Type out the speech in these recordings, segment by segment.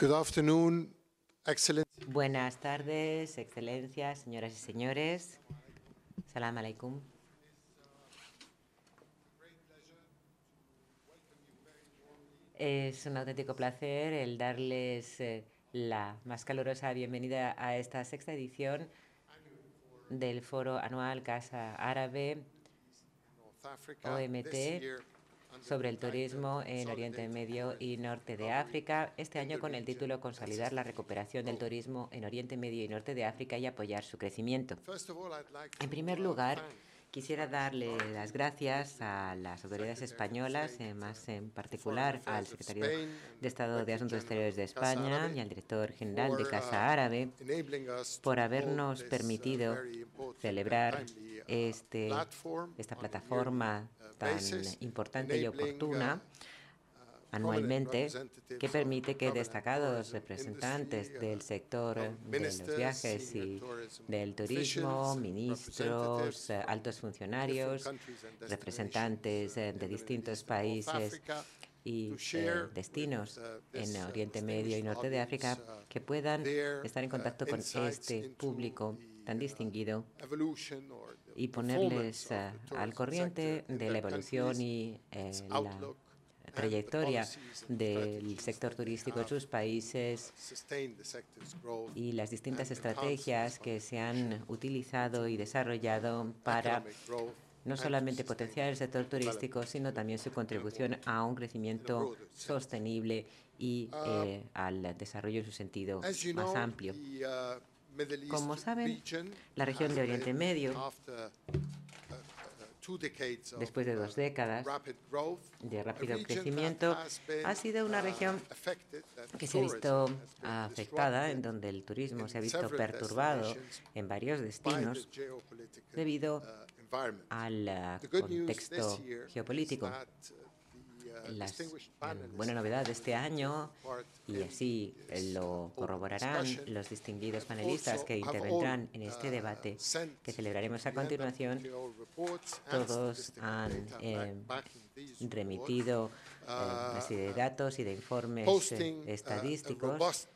Good afternoon, Excellency. Buenas tardes, excelencias, señoras y señores. Salam alaikum. Es un auténtico placer el darles eh, la más calurosa bienvenida a esta sexta edición del Foro Anual Casa Árabe OMT sobre el turismo en Oriente Medio y Norte de África, este año con el título Consolidar la recuperación del turismo en Oriente Medio y Norte de África y apoyar su crecimiento. En primer lugar, Quisiera darle las gracias a las autoridades españolas, eh, más en particular al secretario de Estado de Asuntos Exteriores de España y al director general de Casa Árabe, por habernos permitido celebrar este, esta plataforma tan importante y oportuna anualmente que permite que destacados representantes del sector de los viajes y del turismo, ministros, altos funcionarios, representantes de distintos países y eh, destinos en Oriente Medio y Norte de África que puedan estar en contacto con este público tan distinguido y ponerles eh, al corriente de la evolución y eh, la trayectoria del sector turístico en sus países y las distintas estrategias que se han utilizado y desarrollado para no solamente potenciar el sector turístico, sino también su contribución a un crecimiento sostenible y eh, al desarrollo en su sentido más amplio. Como saben, la región de Oriente Medio Después de dos décadas de rápido crecimiento, ha sido una uh, región que se ha visto afectada, en donde el turismo se ha visto perturbado en varios destinos debido uh, al contexto geopolítico. La buena novedad de este año, y así lo corroborarán los distinguidos panelistas que intervendrán en este uh, debate que celebraremos a continuación, todos han eh, remitido eh, una serie de datos y de informes eh, estadísticos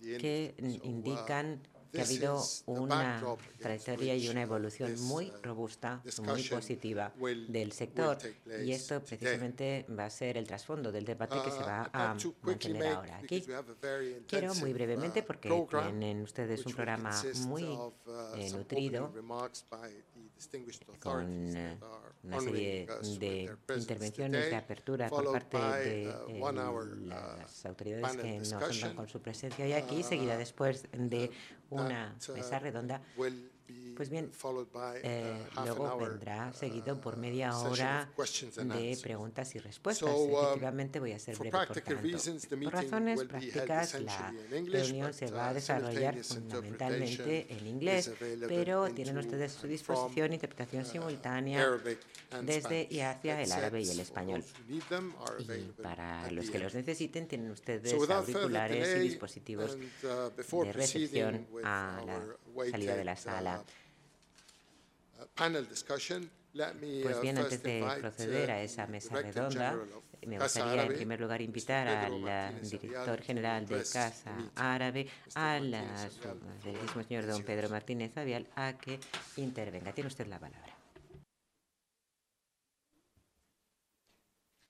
que indican que ha habido una trayectoria y una evolución muy robusta, muy positiva del sector. Y esto precisamente va a ser el trasfondo del debate que se va a mantener ahora aquí. Quiero muy brevemente, porque tienen ustedes un programa muy eh, nutrido, con una serie de intervenciones de apertura por parte de eh, las autoridades que nos honran con su presencia. Hoy aquí, seguida después de una mesa redonda pues bien, eh, luego vendrá uh, seguido por media hora de preguntas y respuestas. Um, Efectivamente, voy a ser breve, por tanto. Por razones prácticas, la reunión se va a desarrollar fundamentalmente en inglés, pero tienen ustedes a su disposición interpretación uh, simultánea desde y hacia el árabe y el español. Y para los que los necesiten, tienen ustedes auriculares y dispositivos uh, de recepción a la salida de la sala. Pues uh, bien, antes de proceder a uh, esa mesa redonda, me gustaría en primer lugar invitar al director general de Casa Árabe, al mismo señor don Pedro Martínez Avial, a que intervenga. Tiene usted la palabra.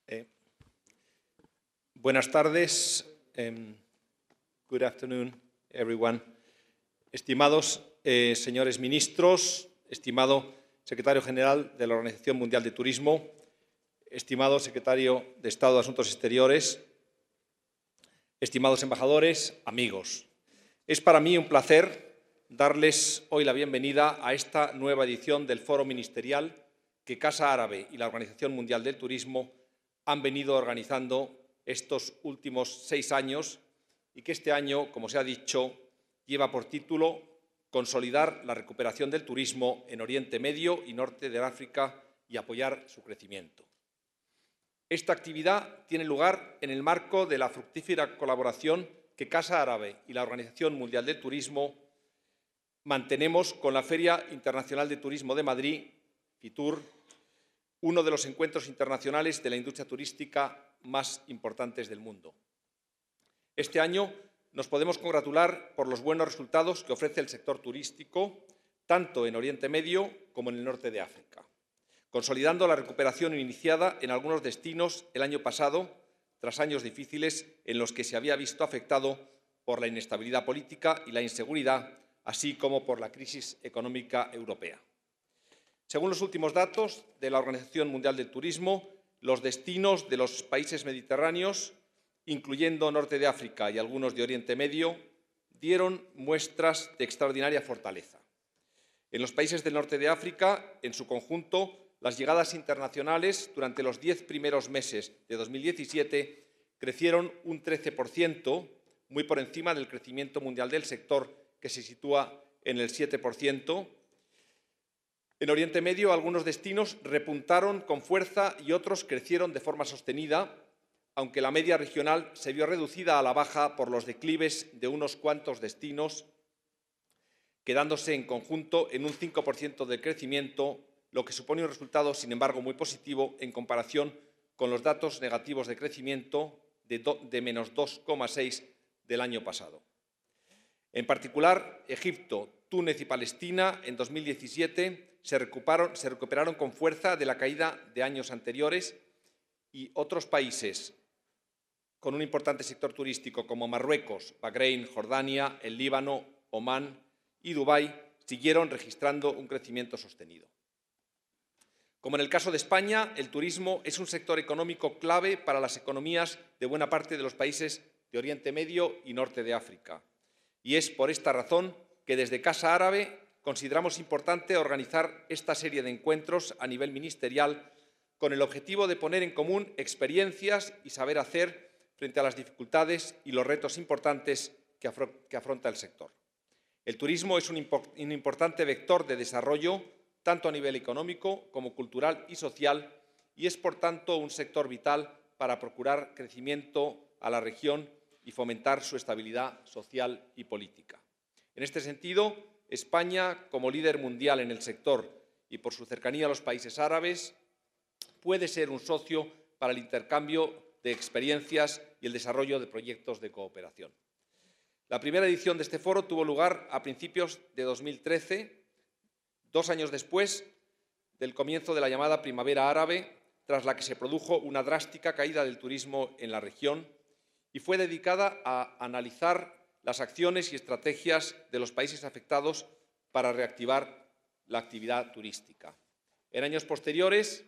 Eh, buenas tardes. Um, good afternoon, everyone. Estimados eh, señores ministros, estimado secretario general de la Organización Mundial de Turismo, estimado secretario de Estado de Asuntos Exteriores, estimados embajadores, amigos. Es para mí un placer darles hoy la bienvenida a esta nueva edición del Foro Ministerial que Casa Árabe y la Organización Mundial del Turismo han venido organizando estos últimos seis años y que este año, como se ha dicho, lleva por título consolidar la recuperación del turismo en Oriente Medio y Norte de África y apoyar su crecimiento. Esta actividad tiene lugar en el marco de la fructífera colaboración que Casa Árabe y la Organización Mundial del Turismo mantenemos con la Feria Internacional de Turismo de Madrid, FITUR, uno de los encuentros internacionales de la industria turística más importantes del mundo. Este año nos podemos congratular por los buenos resultados que ofrece el sector turístico, tanto en Oriente Medio como en el norte de África, consolidando la recuperación iniciada en algunos destinos el año pasado, tras años difíciles en los que se había visto afectado por la inestabilidad política y la inseguridad, así como por la crisis económica europea. Según los últimos datos de la Organización Mundial del Turismo, los destinos de los países mediterráneos, incluyendo Norte de África y algunos de Oriente Medio, dieron muestras de extraordinaria fortaleza. En los países del norte de África, en su conjunto, las llegadas internacionales durante los diez primeros meses de 2017 crecieron un 13%, muy por encima del crecimiento mundial del sector, que se sitúa en el 7%. En Oriente Medio, algunos destinos repuntaron con fuerza y otros crecieron de forma sostenida, aunque la media regional se vio reducida a la baja por los declives de unos cuantos destinos, quedándose en conjunto en un 5% de crecimiento, lo que supone un resultado, sin embargo, muy positivo en comparación con los datos negativos de crecimiento de, menos 2,6 del año pasado. En particular, Egipto, Túnez y Palestina en 2017 se recuperaron, se recuperaron con fuerza de la caída de años anteriores y otros países con un importante sector turístico como Marruecos, Bahrein, Jordania, el Líbano, Omán y Dubái siguieron registrando un crecimiento sostenido. Como en el caso de España, el turismo es un sector económico clave para las economías de buena parte de los países de Oriente Medio y Norte de África. Y es por esta razón que desde Casa Árabe consideramos importante organizar esta serie de encuentros a nivel ministerial con el objetivo de poner en común experiencias y saber hacer frente a las dificultades y los retos importantes que, afronta el sector. El turismo es un, importante vector de desarrollo tanto a nivel económico como cultural y social y es, por tanto, un sector vital para procurar crecimiento a la región y fomentar su estabilidad social y política. En este sentido, España, como líder mundial en el sector y por su cercanía a los países árabes, puede ser un socio para el intercambio de experiencias y el desarrollo de proyectos de cooperación. La primera edición de este foro tuvo lugar a principios de 2013, dos años después del comienzo de la llamada Primavera Árabe, tras la que se produjo una drástica caída del turismo en la región y fue dedicada a analizar las acciones y estrategias de los países afectados para reactivar la actividad turística. En años posteriores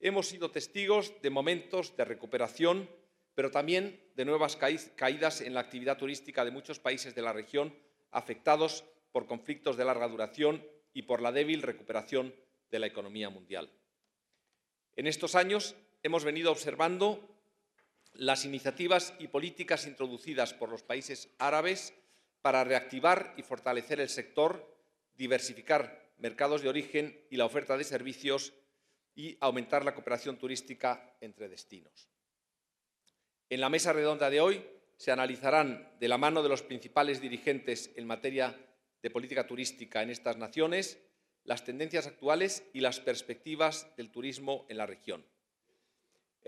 hemos sido testigos de momentos de recuperación, pero también de nuevas caídas en la actividad turística de muchos países de la región afectados por conflictos de larga duración y por la débil recuperación de la economía mundial. En estos años hemos venido observando las iniciativas y políticas introducidas por los países árabes para reactivar y fortalecer el sector, diversificar mercados de origen y la oferta de servicios y aumentar la cooperación turística entre destinos. En la mesa redonda de hoy se analizarán, de la mano de los principales dirigentes en materia de política turística en estas naciones, las tendencias actuales y las perspectivas del turismo en la región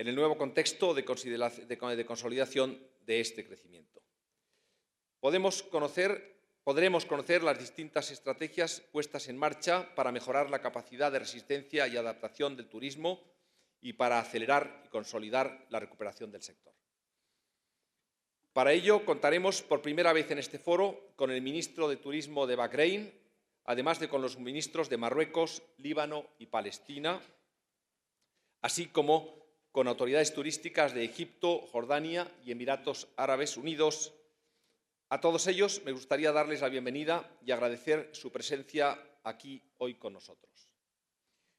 en el nuevo contexto de, consolidación de este crecimiento. Podremos conocer las distintas estrategias puestas en marcha para mejorar la capacidad de resistencia y adaptación del turismo y para acelerar y consolidar la recuperación del sector. Para ello, contaremos por primera vez en este foro con el ministro de Turismo de Bahrein, además de con los ministros de Marruecos, Líbano y Palestina, así como con autoridades turísticas de Egipto, Jordania y Emiratos Árabes Unidos. A todos ellos me gustaría darles la bienvenida y agradecer su presencia aquí hoy con nosotros.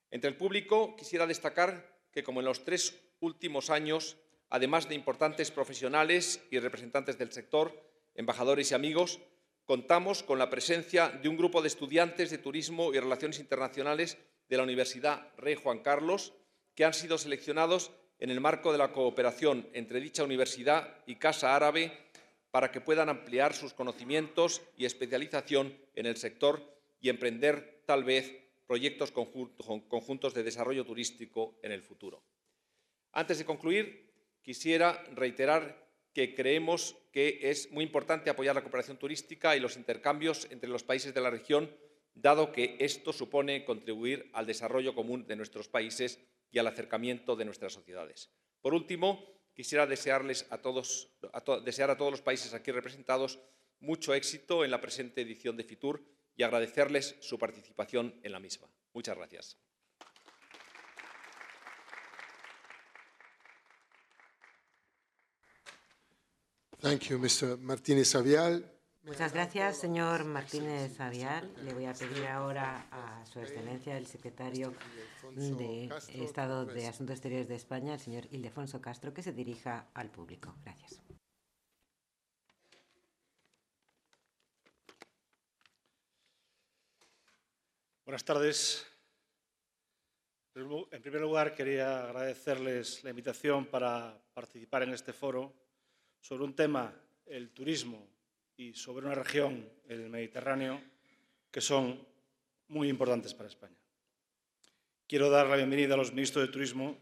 Entre el público quisiera destacar que, como en los tres últimos años, además de importantes profesionales y representantes del sector, embajadores y amigos, contamos con la presencia de un grupo de estudiantes de Turismo y Relaciones Internacionales de la Universidad Rey Juan Carlos, que han sido seleccionados en el marco de la cooperación entre dicha universidad y Casa Árabe para que puedan ampliar sus conocimientos y especialización en el sector y emprender, tal vez, proyectos conjuntos de desarrollo turístico en el futuro. Antes de concluir, quisiera reiterar que creemos que es muy importante apoyar la cooperación turística y los intercambios entre los países de la región, dado que esto supone contribuir al desarrollo común de nuestros países y al acercamiento de nuestras sociedades. Por último, quisiera desearles a todos, desear a todos los países aquí representados mucho éxito en la presente edición de FITUR y agradecerles su participación en la misma. Muchas gracias. Avial. Muchas gracias, señor Martínez Avial. Le voy a pedir ahora a Su Excelencia, el secretario de Estado de Asuntos Exteriores de España, el señor Ildefonso Castro, que se dirija al público. Gracias. Buenas tardes. En primer lugar, quería agradecerles la invitación para participar en este foro sobre un tema, el turismo, y sobre una región, el Mediterráneo, que son muy importantes para España. Quiero dar la bienvenida a los ministros de Turismo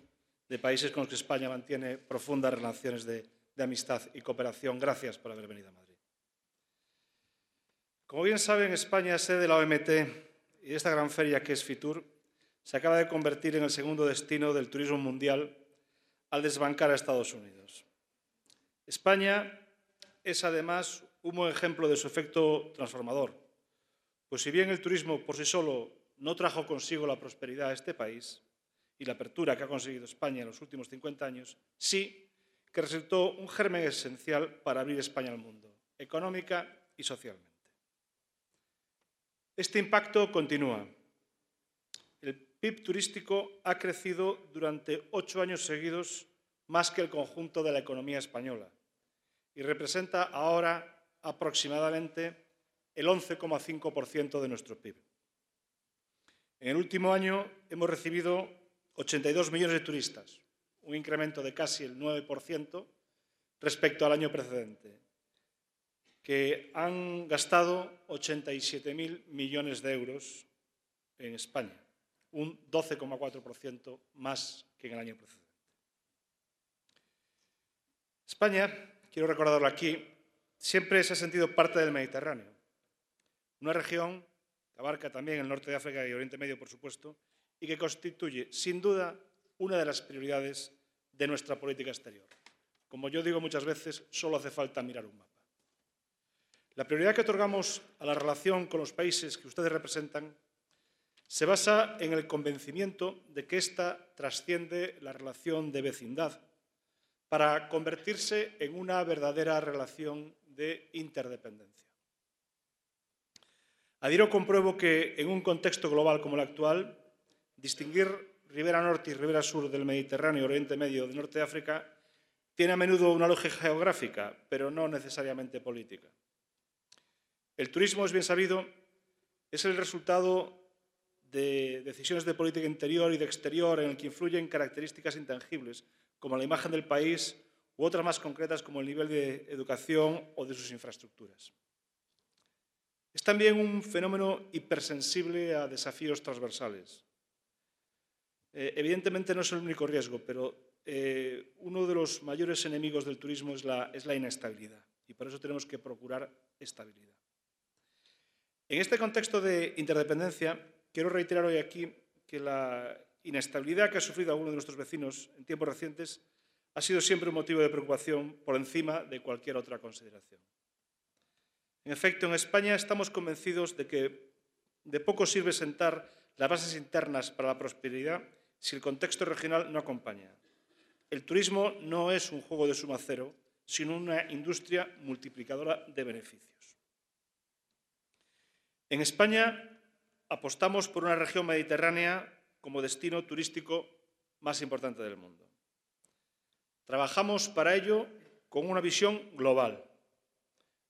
de países con los que España mantiene profundas relaciones de, de amistad y cooperación. Gracias por haber venido a Madrid. Como bien saben, España es sede de la OMT y esta gran feria que es FITUR se acaba de convertir en el segundo destino del turismo mundial al desbancar a Estados Unidos. España es además un ejemplo de su efecto transformador, pues si bien el turismo por sí solo no trajo consigo la prosperidad a este país y la apertura que ha conseguido España en los últimos 50 años, sí que resultó un germen esencial para abrir España al mundo, económica y socialmente. Este impacto continúa. El PIB turístico ha crecido durante ocho años seguidos más que el conjunto de la economía española y representa ahora aproximadamente el 11,5% de nuestro PIB. En el último año hemos recibido 82 millones de turistas, un incremento de casi el 9% respecto al año precedente, que han gastado 87.000 millones de euros en España, un 12,4% más que en el año precedente. España quiero recordarlo aquí, siempre se ha sentido parte del Mediterráneo, una región que abarca también el norte de África y Oriente Medio, por supuesto, y que constituye, sin duda, una de las prioridades de nuestra política exterior. Como yo digo muchas veces, solo hace falta mirar un mapa. La prioridad que otorgamos a la relación con los países que ustedes representan se basa en el convencimiento de que ésta trasciende la relación de vecindad para convertirse en una verdadera relación de interdependencia. Adhiero compruebo que en un contexto global como el actual, distinguir ribera norte y ribera sur del Mediterráneo, Oriente Medio, del norte de África, tiene a menudo una lógica geográfica, pero no necesariamente política. El turismo, es bien sabido, es el resultado de decisiones de política interior y de exterior en el que influyen características intangibles como la imagen del país, u otras más concretas como el nivel de educación o de sus infraestructuras. Es también un fenómeno hipersensible a desafíos transversales. Eh, evidentemente no es el único riesgo, pero eh, uno de los mayores enemigos del turismo es la, es la inestabilidad y por eso tenemos que procurar estabilidad. En este contexto de interdependencia, quiero reiterar hoy aquí que la inestabilidad que ha sufrido alguno de nuestros vecinos en tiempos recientes ha sido siempre un motivo de preocupación por encima de cualquier otra consideración. En efecto, en España estamos convencidos de que de poco sirve sentar las bases internas para la prosperidad si el contexto regional no acompaña. El turismo no es un juego de suma cero, sino una industria multiplicadora de beneficios. En España apostamos por una región mediterránea como destino turístico más importante del mundo. Trabajamos para ello con una visión global.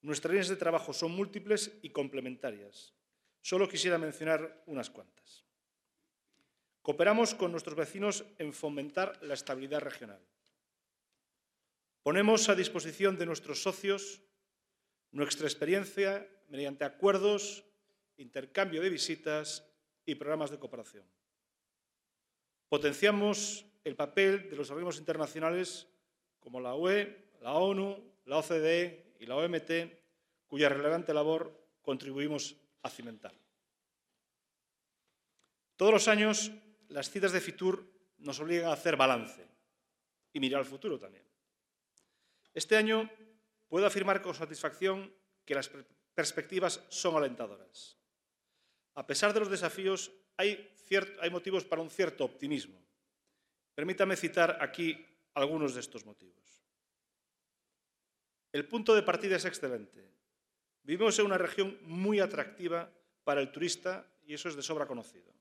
Nuestras líneas de trabajo son múltiples y complementarias. Solo quisiera mencionar unas cuantas. Cooperamos con nuestros vecinos en fomentar la estabilidad regional. Ponemos a disposición de nuestros socios nuestra experiencia mediante acuerdos, intercambio de visitas y programas de cooperación. Potenciamos el papel de los organismos internacionales como la UE, la ONU, la OCDE y la OMT, cuya relevante labor contribuimos a cimentar. Todos los años, las citas de FITUR nos obligan a hacer balance y mirar al futuro también. Este año puedo afirmar con satisfacción que las perspectivas son alentadoras. A pesar de los desafíos, hay, hay motivos para un cierto optimismo. Permítame citar aquí algunos de estos motivos. El punto de partida es excelente. Vivimos en una región muy atractiva para el turista y eso es de sobra conocido.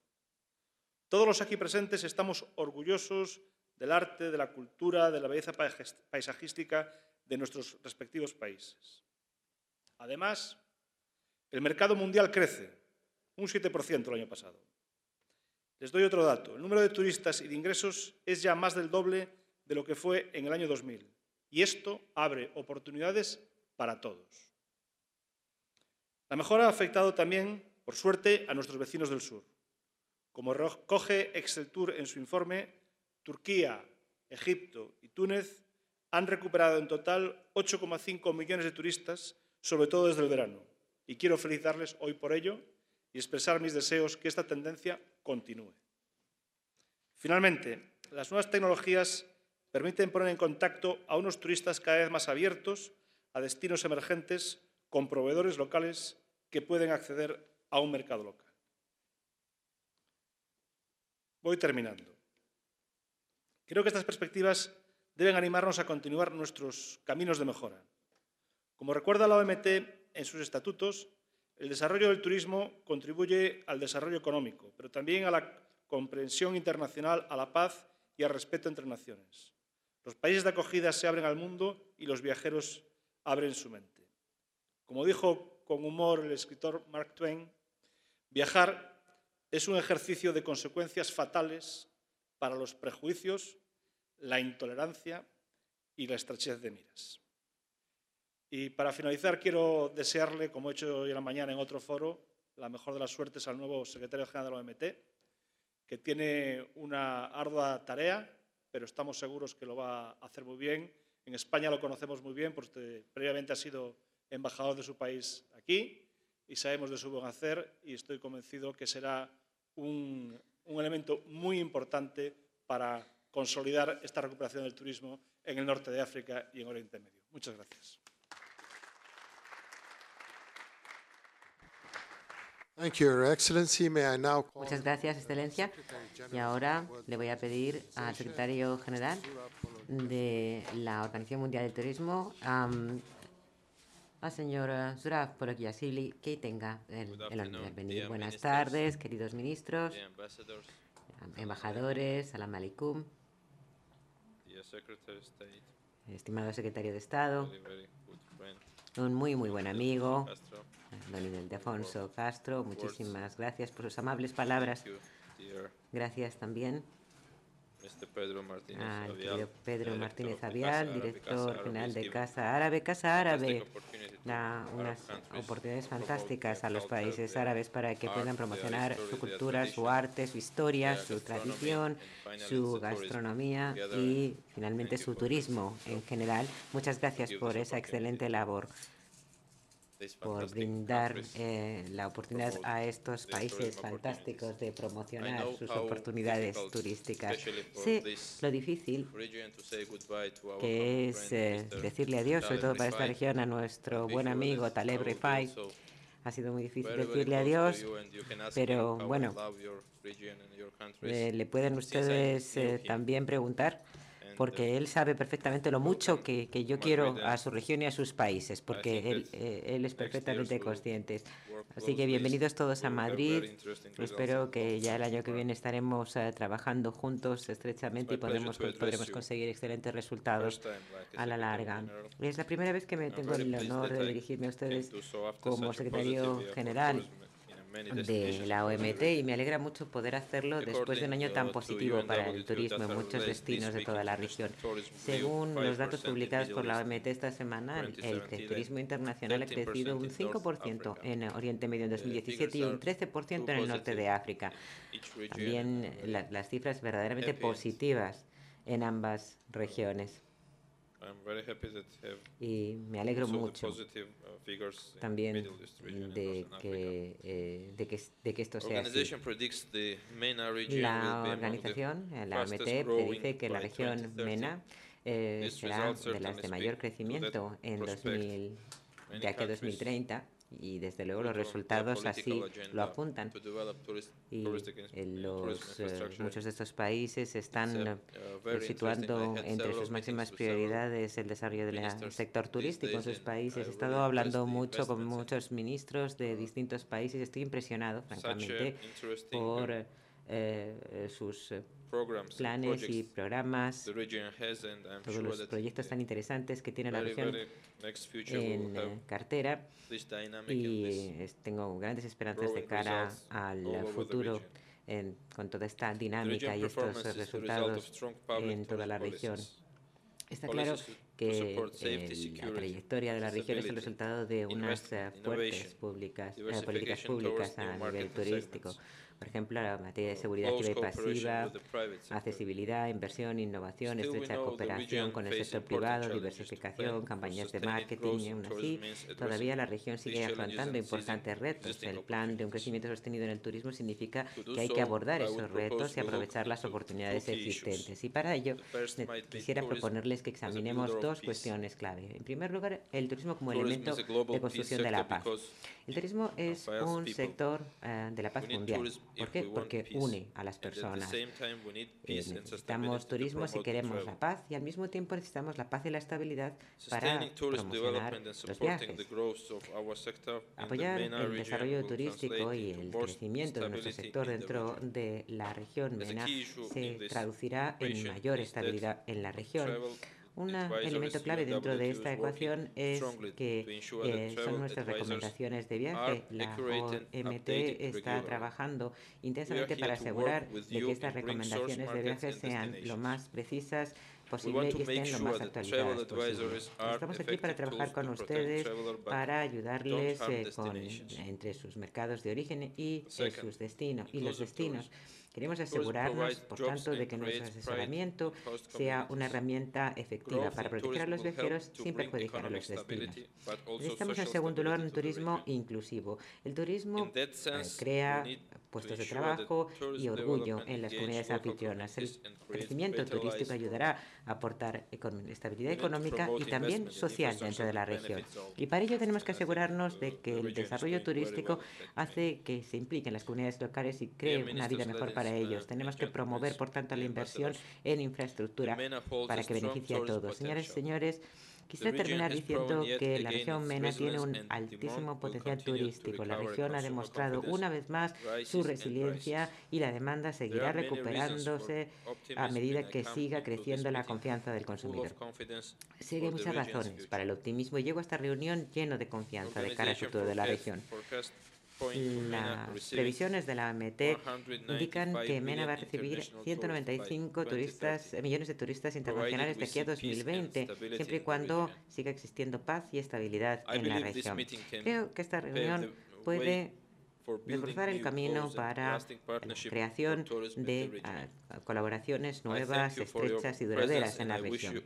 Todos los aquí presentes estamos orgullosos del arte, de la cultura, de la belleza paisajística de nuestros respectivos países. Además, el mercado mundial crece, un 7% el año pasado. Les doy otro dato. El número de turistas y de ingresos es ya más del doble de lo que fue en el año 2000. Y esto abre oportunidades para todos. La mejora ha afectado también, por suerte, a nuestros vecinos del sur. Como recoge Exceltur en su informe, Turquía, Egipto y Túnez han recuperado en total 8,5 millones de turistas, sobre todo desde el verano. Y quiero felicitarles hoy por ello y expresar mis deseos que esta tendencia continúe. Finalmente, las nuevas tecnologías permiten poner en contacto a unos turistas cada vez más abiertos a destinos emergentes con proveedores locales que pueden acceder a un mercado local. Voy terminando. Creo que estas perspectivas deben animarnos a continuar nuestros caminos de mejora. Como recuerda la OMT en sus estatutos, el desarrollo del turismo contribuye al desarrollo económico, pero también a la comprensión internacional, a la paz y al respeto entre naciones. Los países de acogida se abren al mundo y los viajeros abren su mente. Como dijo con humor el escritor Mark Twain, viajar es un ejercicio de consecuencias fatales para los prejuicios, la intolerancia y la estrechez de miras. Y para finalizar, quiero desearle, como he hecho hoy en la mañana en otro foro, la mejor de las suertes al nuevo secretario general de la OMT, que tiene una ardua tarea pero estamos seguros que lo va a hacer muy bien. En España lo conocemos muy bien porque previamente ha sido embajador de su país aquí y sabemos de su buen hacer y estoy convencido que será un, un elemento muy importante para consolidar esta recuperación del turismo en el norte de África y en Oriente Medio. Muchas gracias. Muchas gracias, Excelencia. Y ahora le voy a pedir al secretario general de la Organización Mundial del Turismo, um, al señor Zurab Porokiasili, que tenga el, honor de venir. Buenas tardes, queridos ministros, embajadores, salam alaikum, estimado secretario de Estado, un muy, muy buen amigo, don Ildefonso Castro. Muchísimas gracias por sus amables palabras. Gracias también al querido Pedro Martínez Avial, director general de Casa Árabe. Casa Árabe da unas oportunidades fantásticas a los países árabes para que puedan promocionar su cultura, su arte, su historia, su tradición, su gastronomía y finalmente su turismo en general. Muchas gracias por esa excelente labor por brindar eh, la oportunidad a estos países fantásticos de promocionar sus oportunidades turísticas. Sé lo difícil que es eh, decirle adiós, sobre todo para esta región, a nuestro buen amigo Taleb Rifai. Ha sido muy difícil decirle adiós, pero bueno, eh, le pueden ustedes también preguntar porque él sabe perfectamente lo mucho que, que, yo quiero a su región y a sus países, porque él, eh, él es perfectamente consciente. Así que bienvenidos todos a Madrid. Espero que ya el año que viene estaremos eh, trabajando juntos estrechamente y podremos, podremos conseguir excelentes resultados a la larga. Es la primera vez que me tengo el honor de dirigirme a ustedes como secretario general de la OMT y me alegra mucho poder hacerlo después de un año tan positivo para el turismo en muchos destinos de toda la región. Según los datos publicados por la OMT esta semana, el, turismo internacional ha crecido un 5% en Oriente Medio en 2017 y un 13% en el norte de África. También las cifras verdaderamente positivas en ambas regiones. Y me alegro mucho también de que, eh, de, que, de que esto sea así. La organización, la AMT, predice que la región MENA eh, será de las de mayor crecimiento en 2000, de aquí a 2030 y desde luego los resultados así lo apuntan. Y los, eh, muchos de estos países están eh, situando entre sus máximas prioridades el desarrollo del sector turístico en sus países. He estado hablando mucho con muchos ministros de distintos países. Estoy impresionado, francamente, por eh, sus planes y programas, todos los proyectos tan interesantes que tiene la región en eh, cartera. y tengo grandes esperanzas de cara al futuro con toda esta dinámica y estos resultados en toda la región. Está claro que la trayectoria de la región es el resultado de unas eh, fuertes públicas, políticas públicas a nivel turístico por ejemplo, la materia de seguridad activa y pasiva, accesibilidad, inversión, innovación, estrecha cooperación con el sector privado, diversificación, campañas de marketing y aún así, todavía la región sigue afrontando importantes retos. El plan de un crecimiento sostenido en el turismo significa que hay que abordar esos retos y aprovechar las oportunidades existentes. Y para ello, quisiera proponerles que examinemos dos cuestiones clave. En primer lugar, el turismo como elemento de construcción de la paz. El turismo es un sector eh, de la paz mundial. ¿Por qué? Porque une a las personas. Eh, necesitamos turismo si queremos la paz y al mismo tiempo necesitamos la paz y la estabilidad para promocionar los viajes. Apoyar el desarrollo turístico y el crecimiento de nuestro sector dentro de la región MENA se traducirá en mayor estabilidad en la región. Un elemento clave dentro de esta ecuación es que eh, son nuestras recomendaciones de viaje. La OMT está trabajando intensamente para asegurar de que estas recomendaciones de viaje sean lo más precisas posible y estén lo más actualizadas posible. Estamos aquí para trabajar con ustedes, para ayudarles eh, con, entre sus mercados de origen y eh, sus destinos y los destinos. Queremos asegurarnos, por tanto, de que nuestro asesoramiento sea una herramienta efectiva para proteger a los viajeros sin perjudicar a los destinos. Necesitamos, en segundo lugar, un turismo inclusivo. El turismo eh, crea puestos de trabajo y orgullo en las comunidades anfitrionas. El crecimiento turístico ayudará a aportar estabilidad económica y también social dentro de la región. Y para ello tenemos que asegurarnos de que el desarrollo turístico hace que se impliquen las comunidades locales y cree una vida mejor para ellos. Tenemos que promover, por tanto, la inversión en infraestructura para que beneficie a todos. Señores y señores, Quisiera terminar diciendo que la región MENA tiene un altísimo potencial turístico. La región ha demostrado una vez más su resiliencia y la demanda seguirá recuperándose a medida que siga creciendo la confianza del consumidor. Sigue muchas razones para el optimismo y llego a esta reunión lleno de confianza de cara al futuro de la región. Las previsiones de la AMT indican que MENA va a recibir 195 turistas, millones de turistas internacionales de aquí a 2020, siempre y cuando siga existiendo paz y estabilidad en la región. Creo que esta reunión puede reforzar el camino para la creación de ah, colaboraciones nuevas, estrechas y duraderas en la región.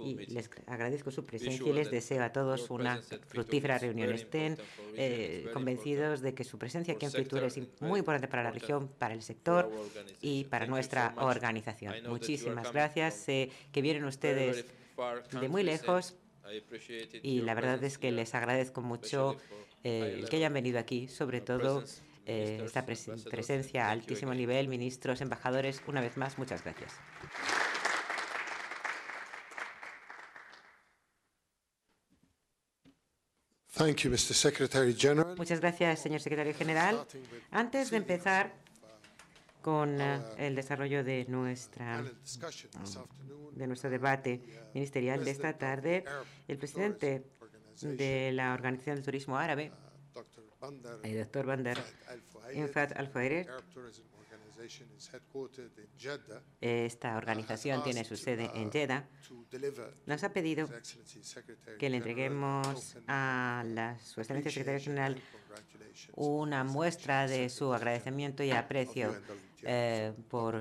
Y les agradezco su presencia y les deseo a todos una fructífera reunión. Estén eh, convencidos de que su presencia aquí en Fritur es muy importante para la región, para el sector y para nuestra organización. Muchísimas gracias. Sé que vienen ustedes de muy lejos y la verdad es que les agradezco mucho eh, el que hayan venido aquí, sobre todo eh, esta presencia a altísimo nivel, ministros, embajadores, una vez más, muchas gracias. Muchas gracias, señor secretario general. Antes de empezar con eh, el desarrollo de nuestra de nuestro debate ministerial de esta tarde, el presidente de la Organización del Turismo Árabe, el doctor Bander Infat al esta organización tiene su sede en Jeddah. Nos ha pedido que le entreguemos a la, su excelencia secretaria general una muestra de su agradecimiento y aprecio eh, por,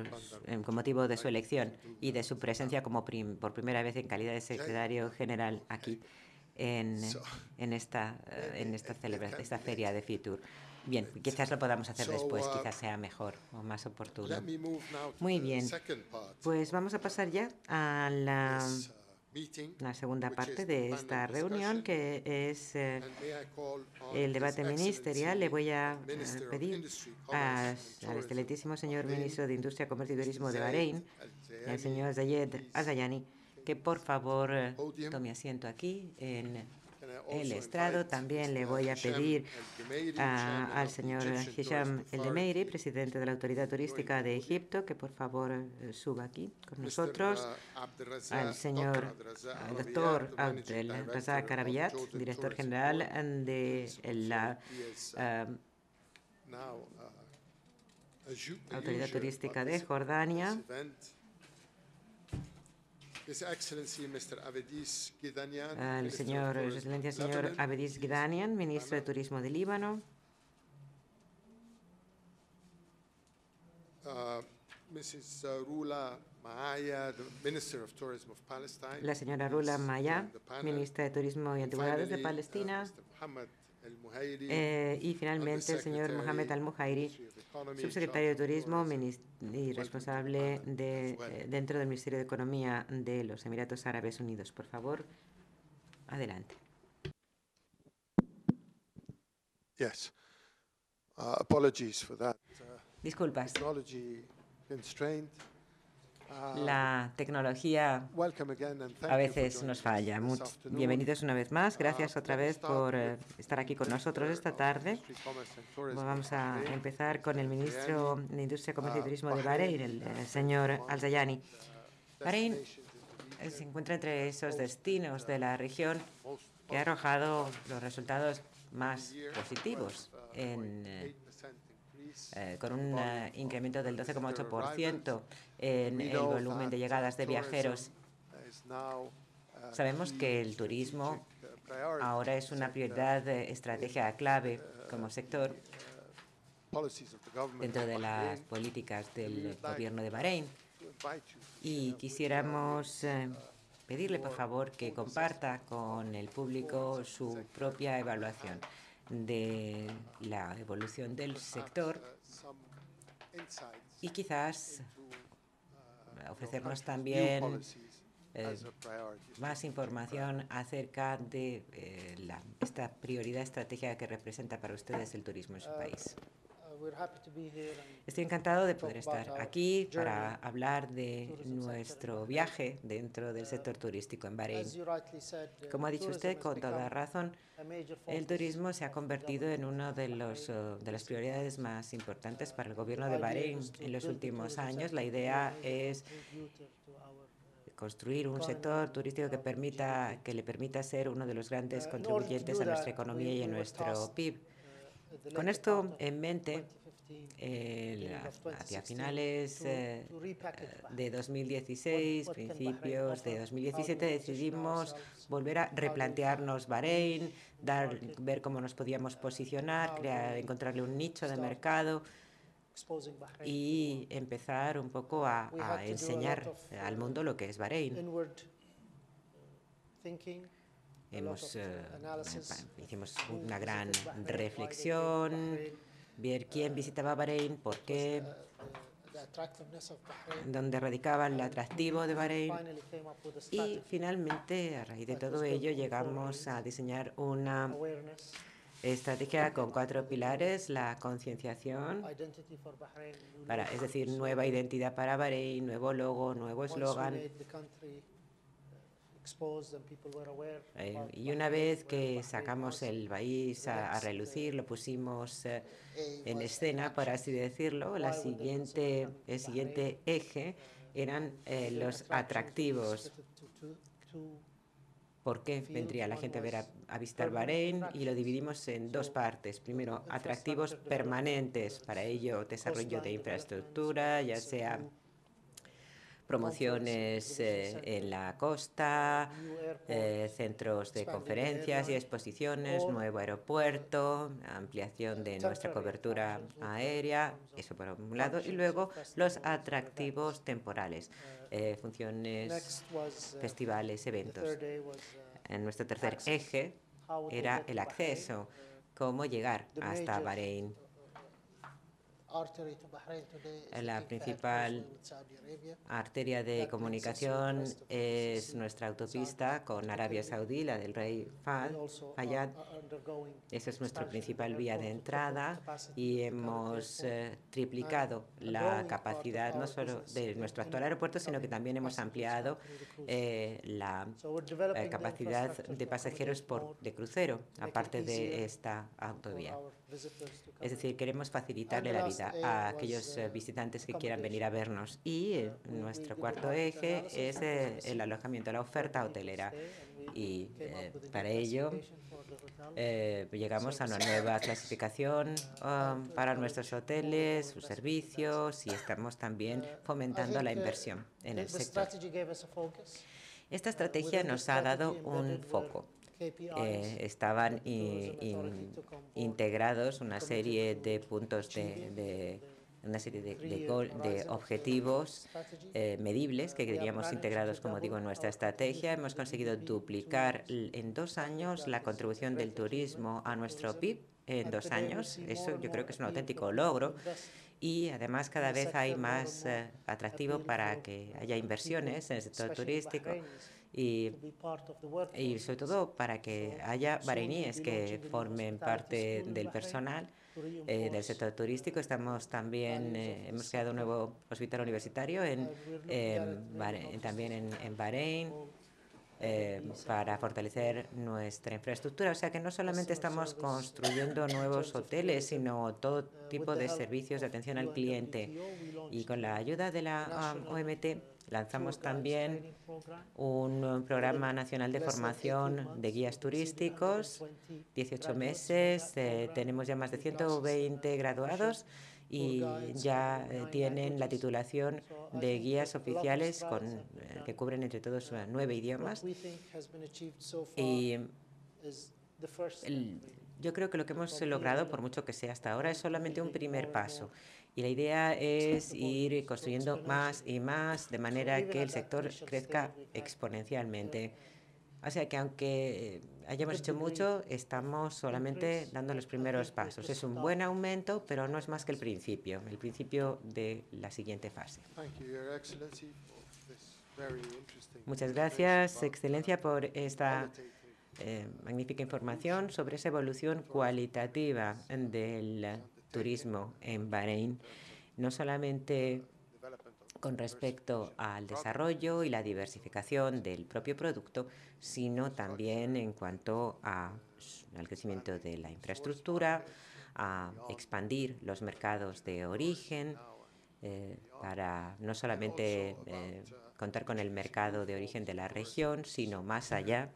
eh, con motivo de su elección y de su presencia como prim- por primera vez en calidad de secretario general aquí en, en esta, eh, en esta, celebra- esta feria de Fitur. Bien, quizás lo podamos hacer después, uh, quizás sea mejor o más oportuno. Muy bien. Pues vamos a pasar ya a la, la segunda parte de esta reunión, que es eh, el debate ministerial. Le voy a eh, pedir a- al excelentísimo señor ministro de Industria, Comercio y. Turismo de Bahrein, el señor Zayed Azayani, que por favor eh, tome asiento aquí en el estrado. También le voy a pedir a- al señor Hisham El Demeiri, presidente de la Autoridad Turística de Egipto, que por favor eh, suba aquí con nosotros. Abdelrazak, al señor al doctor Abdel Razak of Arabiyat, Jordan director general de la uh, eh, uh, Autoridad Turística de Jordania. this event. His Excellency Mr. Abedis Gidanian, al of señor, su excelencia señor Abedis is Gidanian, ministro de. Turismo de Líbano. Uh, Mrs. Rula Maaya, the Minister of Tourism of Palestine. La señora Rula Maya, ministra de Turismo y Antigüedades de uh, Palestina. Mr. El-Muhairi, Eh, y finalmente el señor Mohamed Al-Muhairi, subsecretario de Turismo y responsable de, eh, dentro del Ministerio de Economía de los Emiratos Árabes Unidos. Por favor, adelante. Yes. Uh, Apologies for that. uh, Disculpas. Technology constraint. Uh, La tecnología a veces nos falla. Much- bienvenidos una vez más. Gracias Uh, otra vez por eh, estar aquí con nosotros esta tarde. Vamos a empezar con el ministro de Industria, Comercio y Uh, Turismo de Bahrein, el, uh, eh, señor Al-Zayani. the Bahrein Eh, Se encuentra entre esos destinos de la región que ha arrojado los resultados más positivos, uh, en, eh, 0.8% increase con un eh, incremento del visitor 12,8% arrivals. en el volumen de llegadas de uh, viajeros. uh, Sabemos que el turismo uh, ahora es una prioridad eh, estratégica clave como sector dentro de las políticas del gobierno de Bahrein. Y quisiéramos pedirle, por favor, que comparta con el público su propia evaluación de la evolución del sector y quizás uh, ofrecernos también eh, más información acerca de eh, la- esta prioridad estratégica que representa para ustedes el turismo en su país. Uh, Estoy encantado de poder estar aquí para hablar de nuestro viaje dentro del sector turístico en Bahrein. uh, Como ha dicho usted con toda razón, el turismo se ha convertido en una de, los, eh, de las prioridades más importantes para el gobierno de Bahrein en los últimos años. La idea es uh, construir un sector turístico que permita que le permita ser uno de los grandes Uh, contribuyentes a nuestra economía y a nuestro PIB. Con esto en mente, 2015, eh, hacia 2016, finales eh, de 2016, What- what can principios de offer? 2017, How do we position decidimos volver a replantearnos Bahrein, dar, ver cómo nos podíamos posicionar, crear, encontrarle un nicho de mercado y empezar un poco a, enseñar al mundo lo que es Bahrein. Hemos, eh, hicimos una gran reflexión, ver quién visitaba Bahrein, por qué, uh, the- the attractiveness of Bahrain. dónde radicaba el atractivo de Bahrein. Y finalmente, a raíz de todo ello, llegamos a diseñar una estrategia con cuatro pilares, la concienciación, para, es decir, nueva identidad para Bahrein, nuevo logo, nuevo eslogan. Eh, y una vez que sacamos el país a, a next, relucir, lo pusimos eh, en escena, por así decirlo, la siguiente, el siguiente eje eran eh, los atractivos. ¿Por qué vendría la gente a ver a, a visitar Bahrein? Y lo dividimos en dos partes. Primero, atractivos permanentes, para ello desarrollo de infraestructura, ya sea promociones eh, en la costa, eh, centros de conferencias y exposiciones, nuevo aeropuerto, ampliación de nuestra cobertura aérea, eso por un lado, y luego los atractivos temporales, eh, funciones, festivales, eventos. En nuestro tercer eje era el acceso, cómo llegar hasta Bahrein la principal arteria de comunicación es nuestra autopista con Arabia Saudí, la del rey Fayad. Esa es nuestra principal vía de entrada y hemos eh, triplicado la capacidad no solo de nuestro actual aeropuerto, sino que también hemos ampliado eh, la eh, capacidad de pasajeros por, de crucero, aparte de esta autovía. Es decir, queremos facilitarle la vida a aquellos eh, visitantes que quieran venir a vernos. Y eh, nuestro cuarto eje es eh, el alojamiento, la oferta hotelera. Y para ello llegamos a una nueva clasificación um, para nuestros hoteles, sus servicios y estamos también fomentando la inversión en el sector. Esta estrategia nos ha dado un foco eh, estaban integrados una serie de puntos de, una serie de, objetivos eh, medibles que queríamos integrados, como digo, en nuestra estrategia. Hemos conseguido duplicar en dos años la contribución del turismo a nuestro PIB en dos años. Eso yo creo que es un auténtico logro. Y además cada vez hay más eh, atractivo para que haya inversiones en el sector turístico y, y sobre todo para que haya bahreiníes que formen parte del personal eh, del sector turístico. Estamos también, eh, hemos creado un nuevo hospital universitario en, también en, en Bahrein. Eh, para fortalecer nuestra infraestructura. O sea que no solamente estamos construyendo nuevos hoteles, sino todo tipo de servicios de atención al cliente. Y con la ayuda de la OMT Lanzamos también un programa nacional de formación de guías turísticos, 18 meses, eh, tenemos ya más de 120 graduados y ya eh, tienen la titulación de guías oficiales con, eh, que cubren entre todos nueve idiomas. Y yo creo que lo que hemos logrado, por mucho que sea hasta ahora, es solamente un primer paso. Y la idea es ir construyendo más y más de manera que el sector crezca exponencialmente. O sea que aunque hayamos hecho mucho, estamos solamente dando los primeros pasos. Es un buen aumento, pero no es más que el principio, el principio de la siguiente fase. Muchas gracias, Excelencia, por esta eh, magnífica información sobre esa evolución cualitativa del turismo en Bahrein, no solamente con respecto al desarrollo y la diversificación del propio producto, sino también en cuanto al crecimiento de la infraestructura, a expandir los mercados de origen, eh, para no solamente eh, contar con el mercado de origen de la región, sino más allá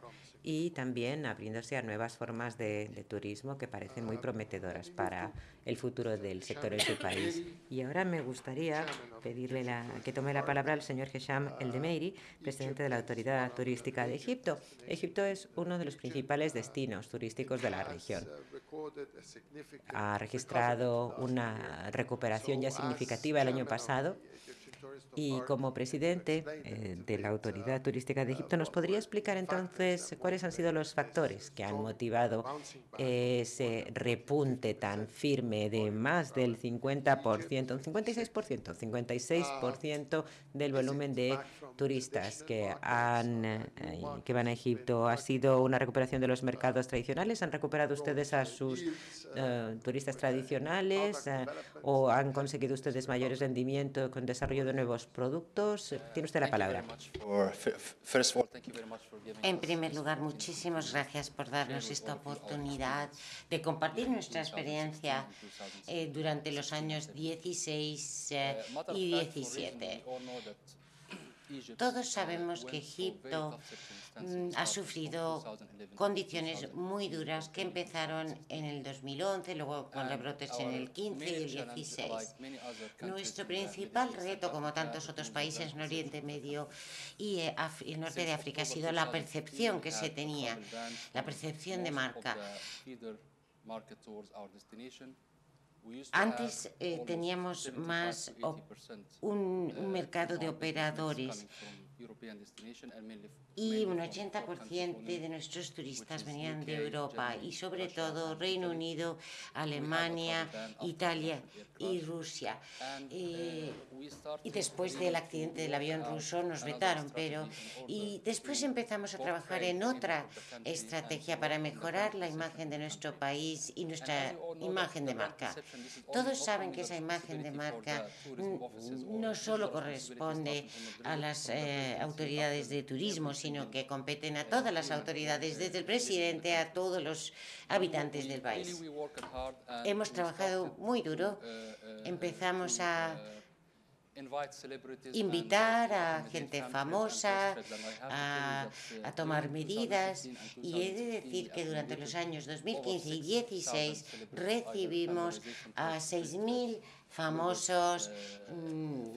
y también abriéndose a nuevas formas de, turismo que parecen muy prometedoras para el futuro del sector en su país. Y ahora me gustaría pedirle que tome la palabra al señor Hesham El presidente de la Autoridad Turística de Egipto. Egipto es uno de los principales destinos turísticos de la región. Ha registrado una recuperación ya significativa el año pasado y como presidente eh, de la Autoridad Turística de Egipto, ¿nos podría explicar entonces cuáles han sido los factores que han motivado ese repunte tan firme de más del 50%, un 56%, 56% del volumen de turistas que, han, eh, van a Egipto? ¿Ha sido una recuperación de los mercados tradicionales? ¿Han recuperado ustedes a sus eh, turistas tradicionales o han conseguido ustedes mayores rendimientos con desarrollo de nuevos productos. Tiene usted la palabra. En primer lugar, muchísimas gracias por darnos esta oportunidad de compartir nuestra experiencia eh, durante los años 16 eh, y 17. Todos sabemos que Egipto ha sufrido condiciones muy duras que empezaron en el 2011, luego con rebrotes en el 15 y el 16. Nuestro principal reto, como tantos otros países en Oriente Medio y eh, el norte de África, ha sido la percepción que se tenía, la percepción de marca. Antes eh, teníamos más un, un mercado de operadores y un 80% de nuestros turistas venían de Europa y sobre todo Reino Unido, Alemania, Italia y Rusia. Eh, y después del accidente del avión ruso nos vetaron, pero y después empezamos a trabajar en otra estrategia para mejorar la imagen de nuestro país y nuestra imagen de marca. Todos saben que esa imagen de marca no solo corresponde a las eh, autoridades de turismo, sino que competen a todas las autoridades, desde el presidente a todos los habitantes del país. Hemos trabajado muy duro. Empezamos a invitar a gente famosa a, a, tomar medidas. y he de decir que durante los años 2015 y 2016 recibimos a 6.000 famosos, mm,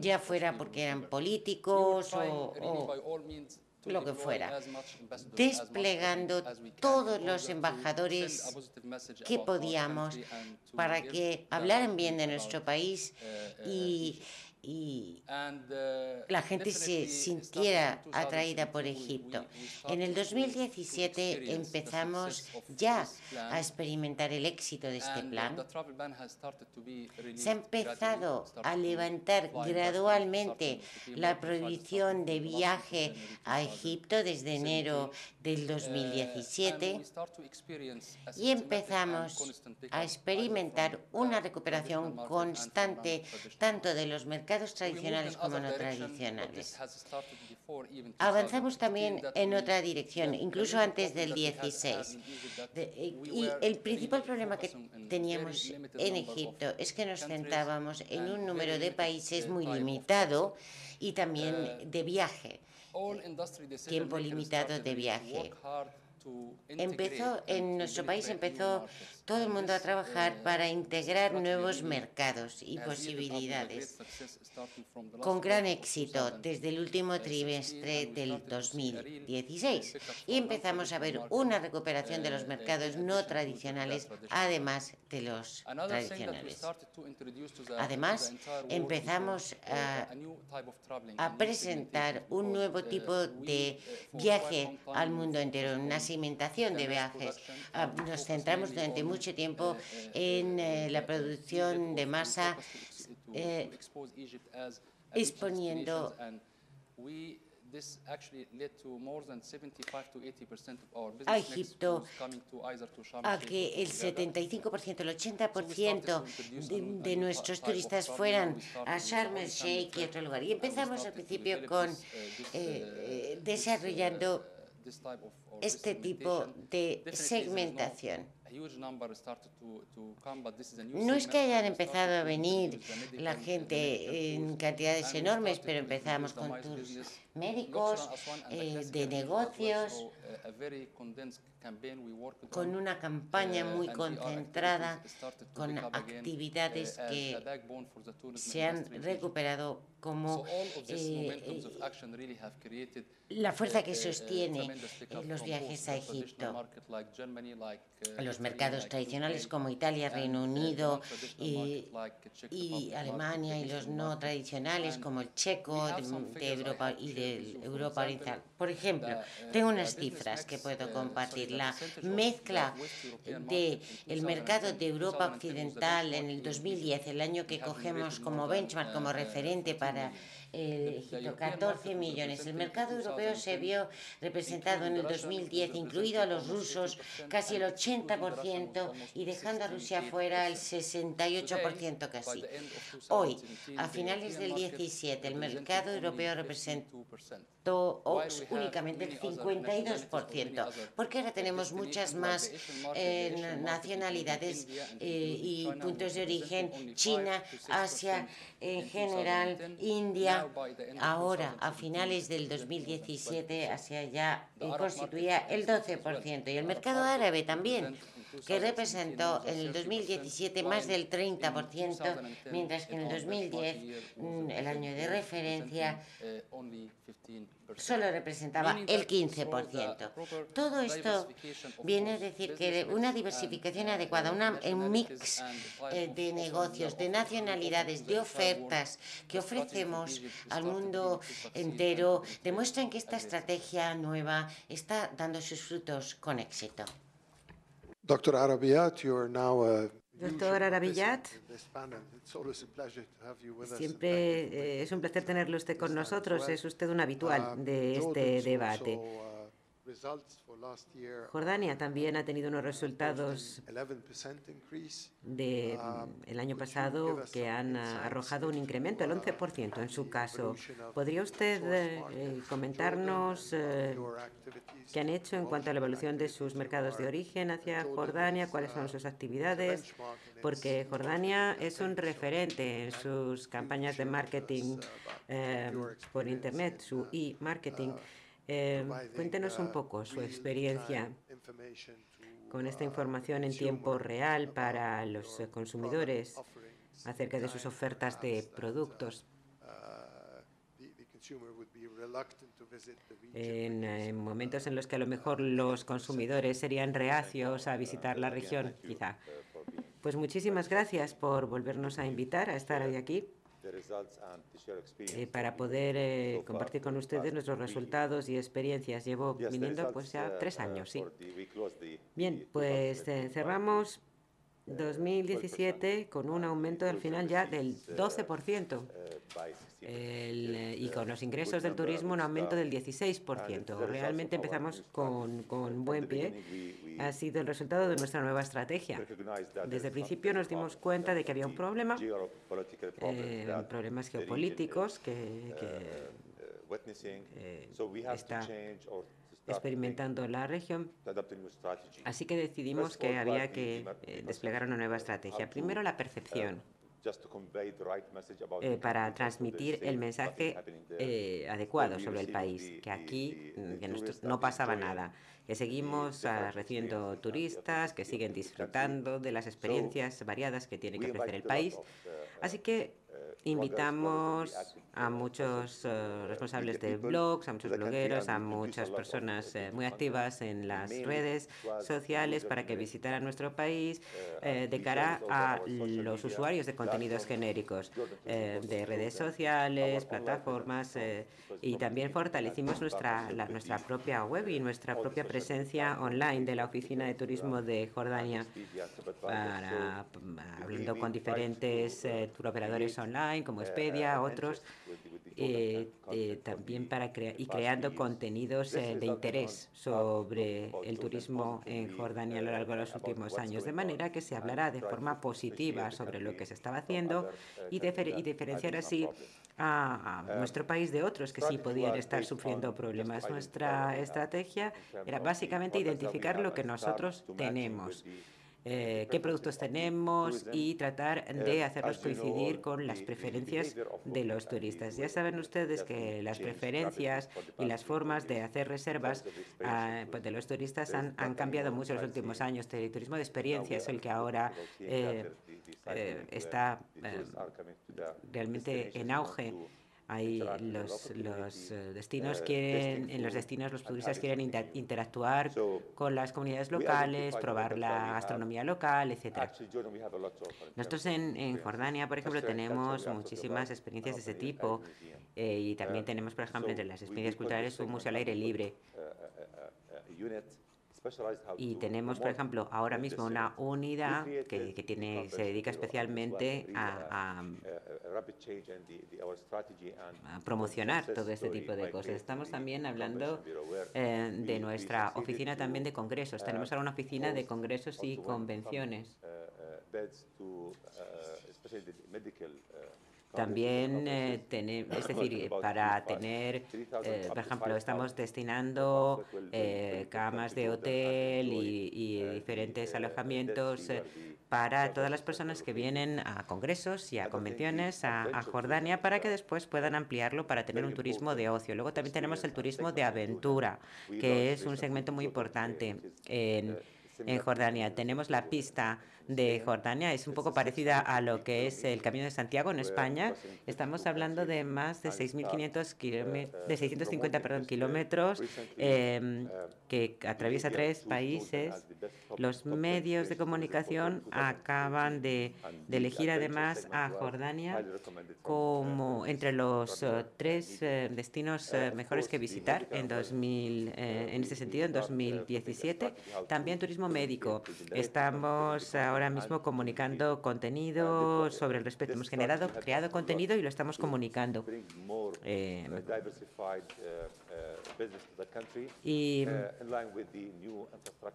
ya fuera porque eran políticos o, o lo que fuera, desplegando todos los embajadores que podíamos para que hablaran bien de nuestro país y y uh, la gente se sintiera atraída por Egipto. En el 2017 empezamos ya a experimentar el éxito de este plan. Se ha empezado a levantar gradualmente la prohibición de viaje a Egipto desde enero del 2017 uh, y empezamos a experimentar una recuperación constante tanto de los mercados tradicionales como no tradicionales. Avanzamos también en otra dirección, incluso antes del 16. Eh, y el principal problema que teníamos en Egipto es que nos centrábamos en un número de países muy limitado y también de viaje, tiempo limitado de viaje. Empezó, en nuestro país empezó todo el mundo a trabajar para integrar nuevos mercados y posibilidades con gran éxito desde el último trimestre del 2016 y empezamos a ver una recuperación de los mercados no tradicionales además de los tradicionales. Además, empezamos a, a presentar un nuevo tipo de viaje al mundo entero, una segmentación de viajes. Ah, nos centramos durante mucho tiempo en eh, la producción de masa eh, exponiendo a Egipto a que el 75%, el 80% de, nuestros turistas fueran a Sharm el Sheikh y otro lugar. Y empezamos al principio con uh, eh, desarrollando este tipo de segmentación. No es que hayan empezado a venir la gente en cantidades enormes, pero empezamos con tours médicos, eh, de negocios, con una campaña muy concentrada, con actividades que se han recuperado como eh, la fuerza que sostiene los viajes a Egipto. Los mercados tradicionales como Italia, Reino Unido y, y Alemania y los no tradicionales como el checo de, Europa y de Europa Oriental. Por ejemplo, tengo unas cifras que puedo compartir. La mezcla del el mercado de Europa Occidental en el 2010, el año que cogemos como benchmark, como referente para el 14 millones. El mercado europeo se vio representado en el 2010, incluido a los rusos, casi el 80% 40% y dejando a Rusia fuera el 68% casi. Hoy, a finales del 17, el mercado europeo representó únicamente el 52%, porque ahora tenemos muchas más eh, nacionalidades eh, y puntos de origen, China, Asia en general, India. Ahora, a finales del 2017, Asia ya constituía el 12%, y el mercado árabe también que representó en el 2017 más del 30%, mientras que en el 2010, mm, el año de referencia, solo representaba el 15%. Todo esto viene a decir que una diversificación adecuada, un mix eh, de negocios, de nacionalidades, de ofertas que ofrecemos al mundo entero, demuestran que esta estrategia nueva está dando sus frutos con éxito. Doctor Arabiat, you are now a Doctor Arabillat, siempre eh, es un placer tenerlo usted con nosotros. Es usted un habitual um, de este debate. Jordania también ha tenido unos resultados del el año pasado que han arrojado un incremento del 11% en su caso. ¿Podría usted eh, comentarnos eh, qué han hecho en cuanto a la evolución de sus mercados de origen hacia Jordania? ¿Cuáles son sus actividades? Porque Jordania es un referente en sus campañas de marketing eh, por Internet, su e-marketing. Eh, cuéntenos un poco su experiencia con esta información en tiempo real para los consumidores acerca de sus ofertas de productos. En, en, momentos en los que a lo mejor los consumidores serían reacios a visitar la región, quizá. Pues muchísimas gracias por volvernos a invitar a estar hoy aquí. Eh, para poder eh, compartir con ustedes nuestros resultados y experiencias. Llevo viniendo pues ya tres uh, años, sí. Bien, pues eh, cerramos 2017 con un aumento al final ya del 12%. Eh, y con los ingresos del turismo un aumento del 16%. Realmente empezamos con, con buen pie. Ha sido el resultado de nuestra nueva estrategia. Desde el principio nos dimos cuenta de que había un problema, eh, problemas geopolíticos que, eh, está experimentando la región. Así que decidimos que había que desplegar una nueva estrategia. Primero, la percepción. Eh, para transmitir el mensaje eh, adecuado sobre el país, que aquí mm, no pasaba nada, que seguimos ah, recibiendo turistas, que siguen disfrutando de las experiencias variadas que tiene que ofrecer el país. Uh, Así que Invitamos a muchos eh, responsables de blogs, a muchos blogueros, a muchas personas eh, muy activas en las redes sociales para que visitaran nuestro país eh, de cara a los usuarios de contenidos genéricos, de redes sociales, plataformas y también fortalecimos nuestra, nuestra propia web y nuestra propia presencia online de la Oficina de Turismo de Jordania, para, hablando con diferentes turoperadores online como Expedia, otros, eh, eh, también para crear y creando contenidos eh, de interés sobre el turismo en Jordania a lo largo de los últimos años, de manera que se hablará de forma positiva sobre lo que se estaba haciendo y, y diferenciar así a, nuestro país de otros que sí podían estar sufriendo problemas. Nuestra estrategia era básicamente identificar lo que nosotros tenemos eh, qué productos tenemos y tratar de hacerlos coincidir con las preferencias de los turistas. Ya saben ustedes que las preferencias y las formas de hacer reservas ah, pues de los turistas han, cambiado mucho en los últimos años. El turismo de experiencia es el que ahora eh, eh, está realmente en auge. Ahí los, los eh, destinos quieren, en los destinos los turistas quieren interactuar con las comunidades locales, probar la gastronomía local, etc. Nosotros en, en Jordania, por ejemplo, tenemos muchísimas experiencias de ese tipo eh, y también tenemos, por ejemplo, entre las experiencias culturales un museo al aire libre. Y tenemos, por ejemplo, ahora mismo una unidad que, que tiene, se dedica especialmente a, a, a, promocionar todo este tipo de cosas. Estamos también hablando eh, de nuestra oficina también de congresos. Tenemos ahora una oficina de congresos y convenciones. También, eh, es decir, para tener, eh, por ejemplo, estamos destinando eh, camas de hotel y, y diferentes alojamientos para todas las personas que vienen a congresos y a convenciones a, a, Jordania para que después puedan ampliarlo para tener un turismo de ocio. Luego también tenemos el turismo de aventura, que es un segmento muy importante en, en Jordania. Tenemos la pista de Jordania es un poco parecida a lo que es el Camino de Santiago en España. Estamos hablando de más de 6.500 kilómetros, de 650 perdón, kilómetros eh, que atraviesa tres países. Los medios de comunicación acaban de, de elegir además a Jordania como entre los uh, tres uh, destinos uh, mejores que visitar en 2000, en este sentido en 2017. También turismo médico. Estamos ahora mismo comunicando contenido sobre el respecto. Hemos generado, creado contenido y lo estamos comunicando. Eh, y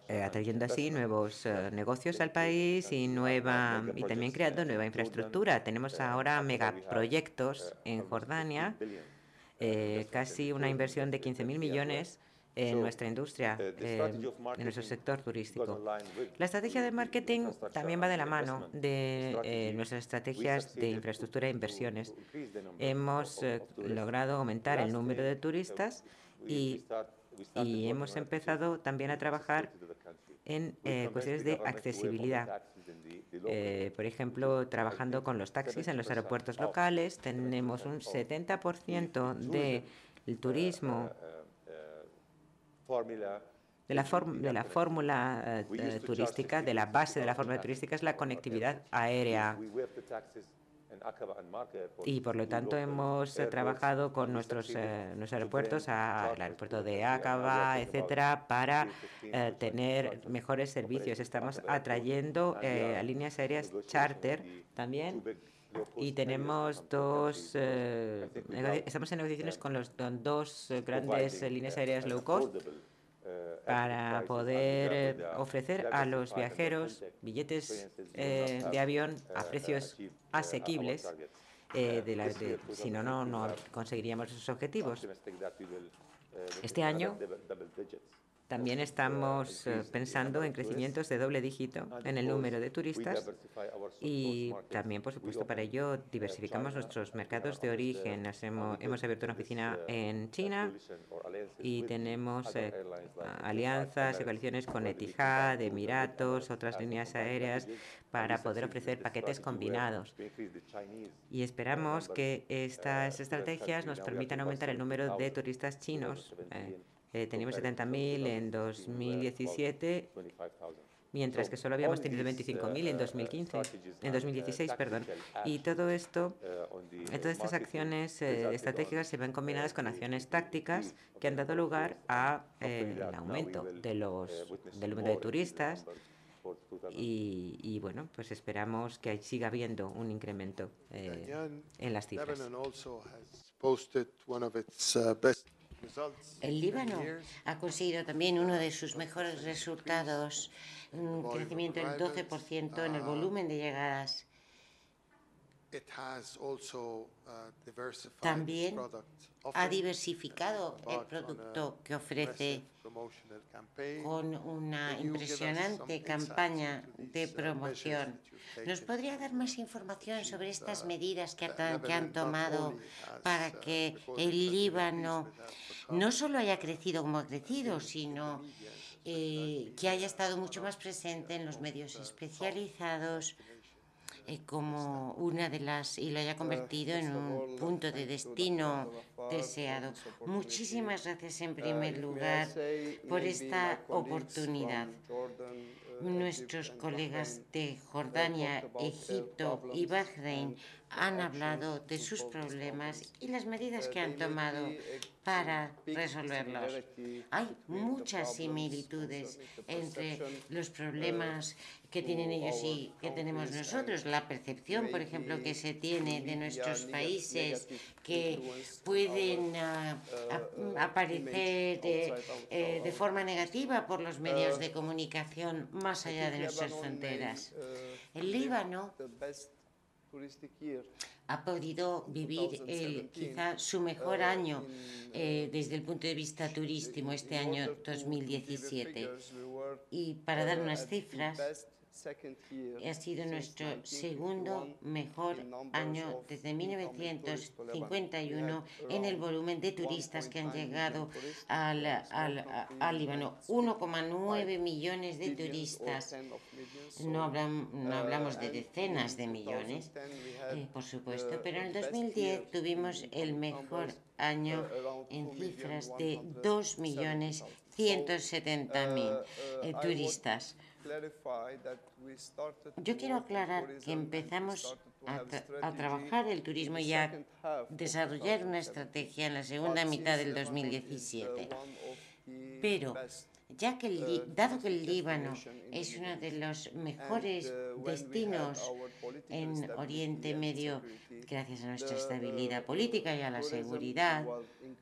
eh, atrayendo así nuevos negocios al país y nueva y también creando nueva infraestructura. Tenemos ahora megaproyectos en Jordania, eh, casi una inversión de 15.000 millones en nuestra industria, eh, en nuestro sector turístico. La estrategia de marketing también va de la mano de eh, nuestras estrategias de infraestructura e inversiones. Hemos eh, logrado aumentar el número de turistas y, y hemos empezado también a trabajar en cuestiones de accesibilidad. por ejemplo, trabajando con los taxis en los aeropuertos locales, tenemos un 70% del turismo de la, de la fórmula eh, eh, turística, de la base de la fórmula turística es la conectividad aérea. Y por lo tanto hemos eh, trabajado con nuestros, nuestros aeropuertos, al aeropuerto de Aqaba, etcétera, para tener mejores servicios. Estamos atrayendo a líneas aéreas charter también y tenemos dos, estamos en negociaciones con los dos grandes líneas aéreas low cost para poder ofrecer a los viajeros billetes de avión a precios asequibles. de la, si no, no, no conseguiríamos esos objetivos. Este año también estamos eh, pensando en crecimientos de doble dígito en el número de turistas y también, por supuesto, para ello diversificamos nuestros mercados de origen. Hemos, abierto una oficina en China y tenemos eh, alianzas y coaliciones con Etihad, Emiratos, otras líneas aéreas para poder ofrecer paquetes combinados. Y esperamos que estas estrategias nos permitan aumentar el número de turistas chinos. Eh, eh, teníamos 70.000 en 2017, mientras que solo habíamos tenido 25.000 en 2015, en 2016, perdón. Y todo esto, eh, todas estas acciones eh, estratégicas se ven combinadas con acciones tácticas que han dado lugar a el aumento de los del número de turistas. Y, y, bueno, pues esperamos que siga habiendo un incremento en las cifras. El Líbano ha conseguido también uno de sus mejores resultados, un crecimiento del 12% en el volumen de llegadas. También ha diversificado el producto que ofrece con una impresionante campaña de promoción. ¿Nos podría dar más información sobre estas medidas que, que han tomado para que el Líbano no solo haya crecido como ha crecido, sino eh, que haya estado mucho más presente en los medios especializados eh, como una de las y lo haya convertido en un punto de destino deseado. Muchísimas gracias en primer lugar por esta oportunidad. Nuestros colegas de Jordania, Egipto y Bahrein han hablado de sus problemas y las medidas que han tomado para resolverlos. Hay muchas similitudes entre los problemas que tienen ellos y que tenemos nosotros. La percepción, por ejemplo, que se tiene de nuestros países que pueden ah, aparecer eh, de forma negativa por los medios de comunicación más allá de nuestras fronteras. El Líbano ha podido vivir el, quizá su mejor año eh, desde el punto de vista turístico este año 2017. Y para dar unas cifras, ha sido nuestro segundo mejor año desde 1951 en el volumen de turistas que han llegado al, al, Líbano. 1,9 millones de turistas. No, hablamos de decenas de millones, eh, por supuesto, pero en el 2010 tuvimos el mejor año en cifras de 2.170.000 eh, turistas. Yo quiero aclarar que empezamos a, trabajar el turismo y a desarrollar una estrategia en la segunda mitad del 2017. Pero ya que dado que el Líbano es uno de los mejores destinos en Oriente Medio, gracias a nuestra estabilidad política y a la seguridad,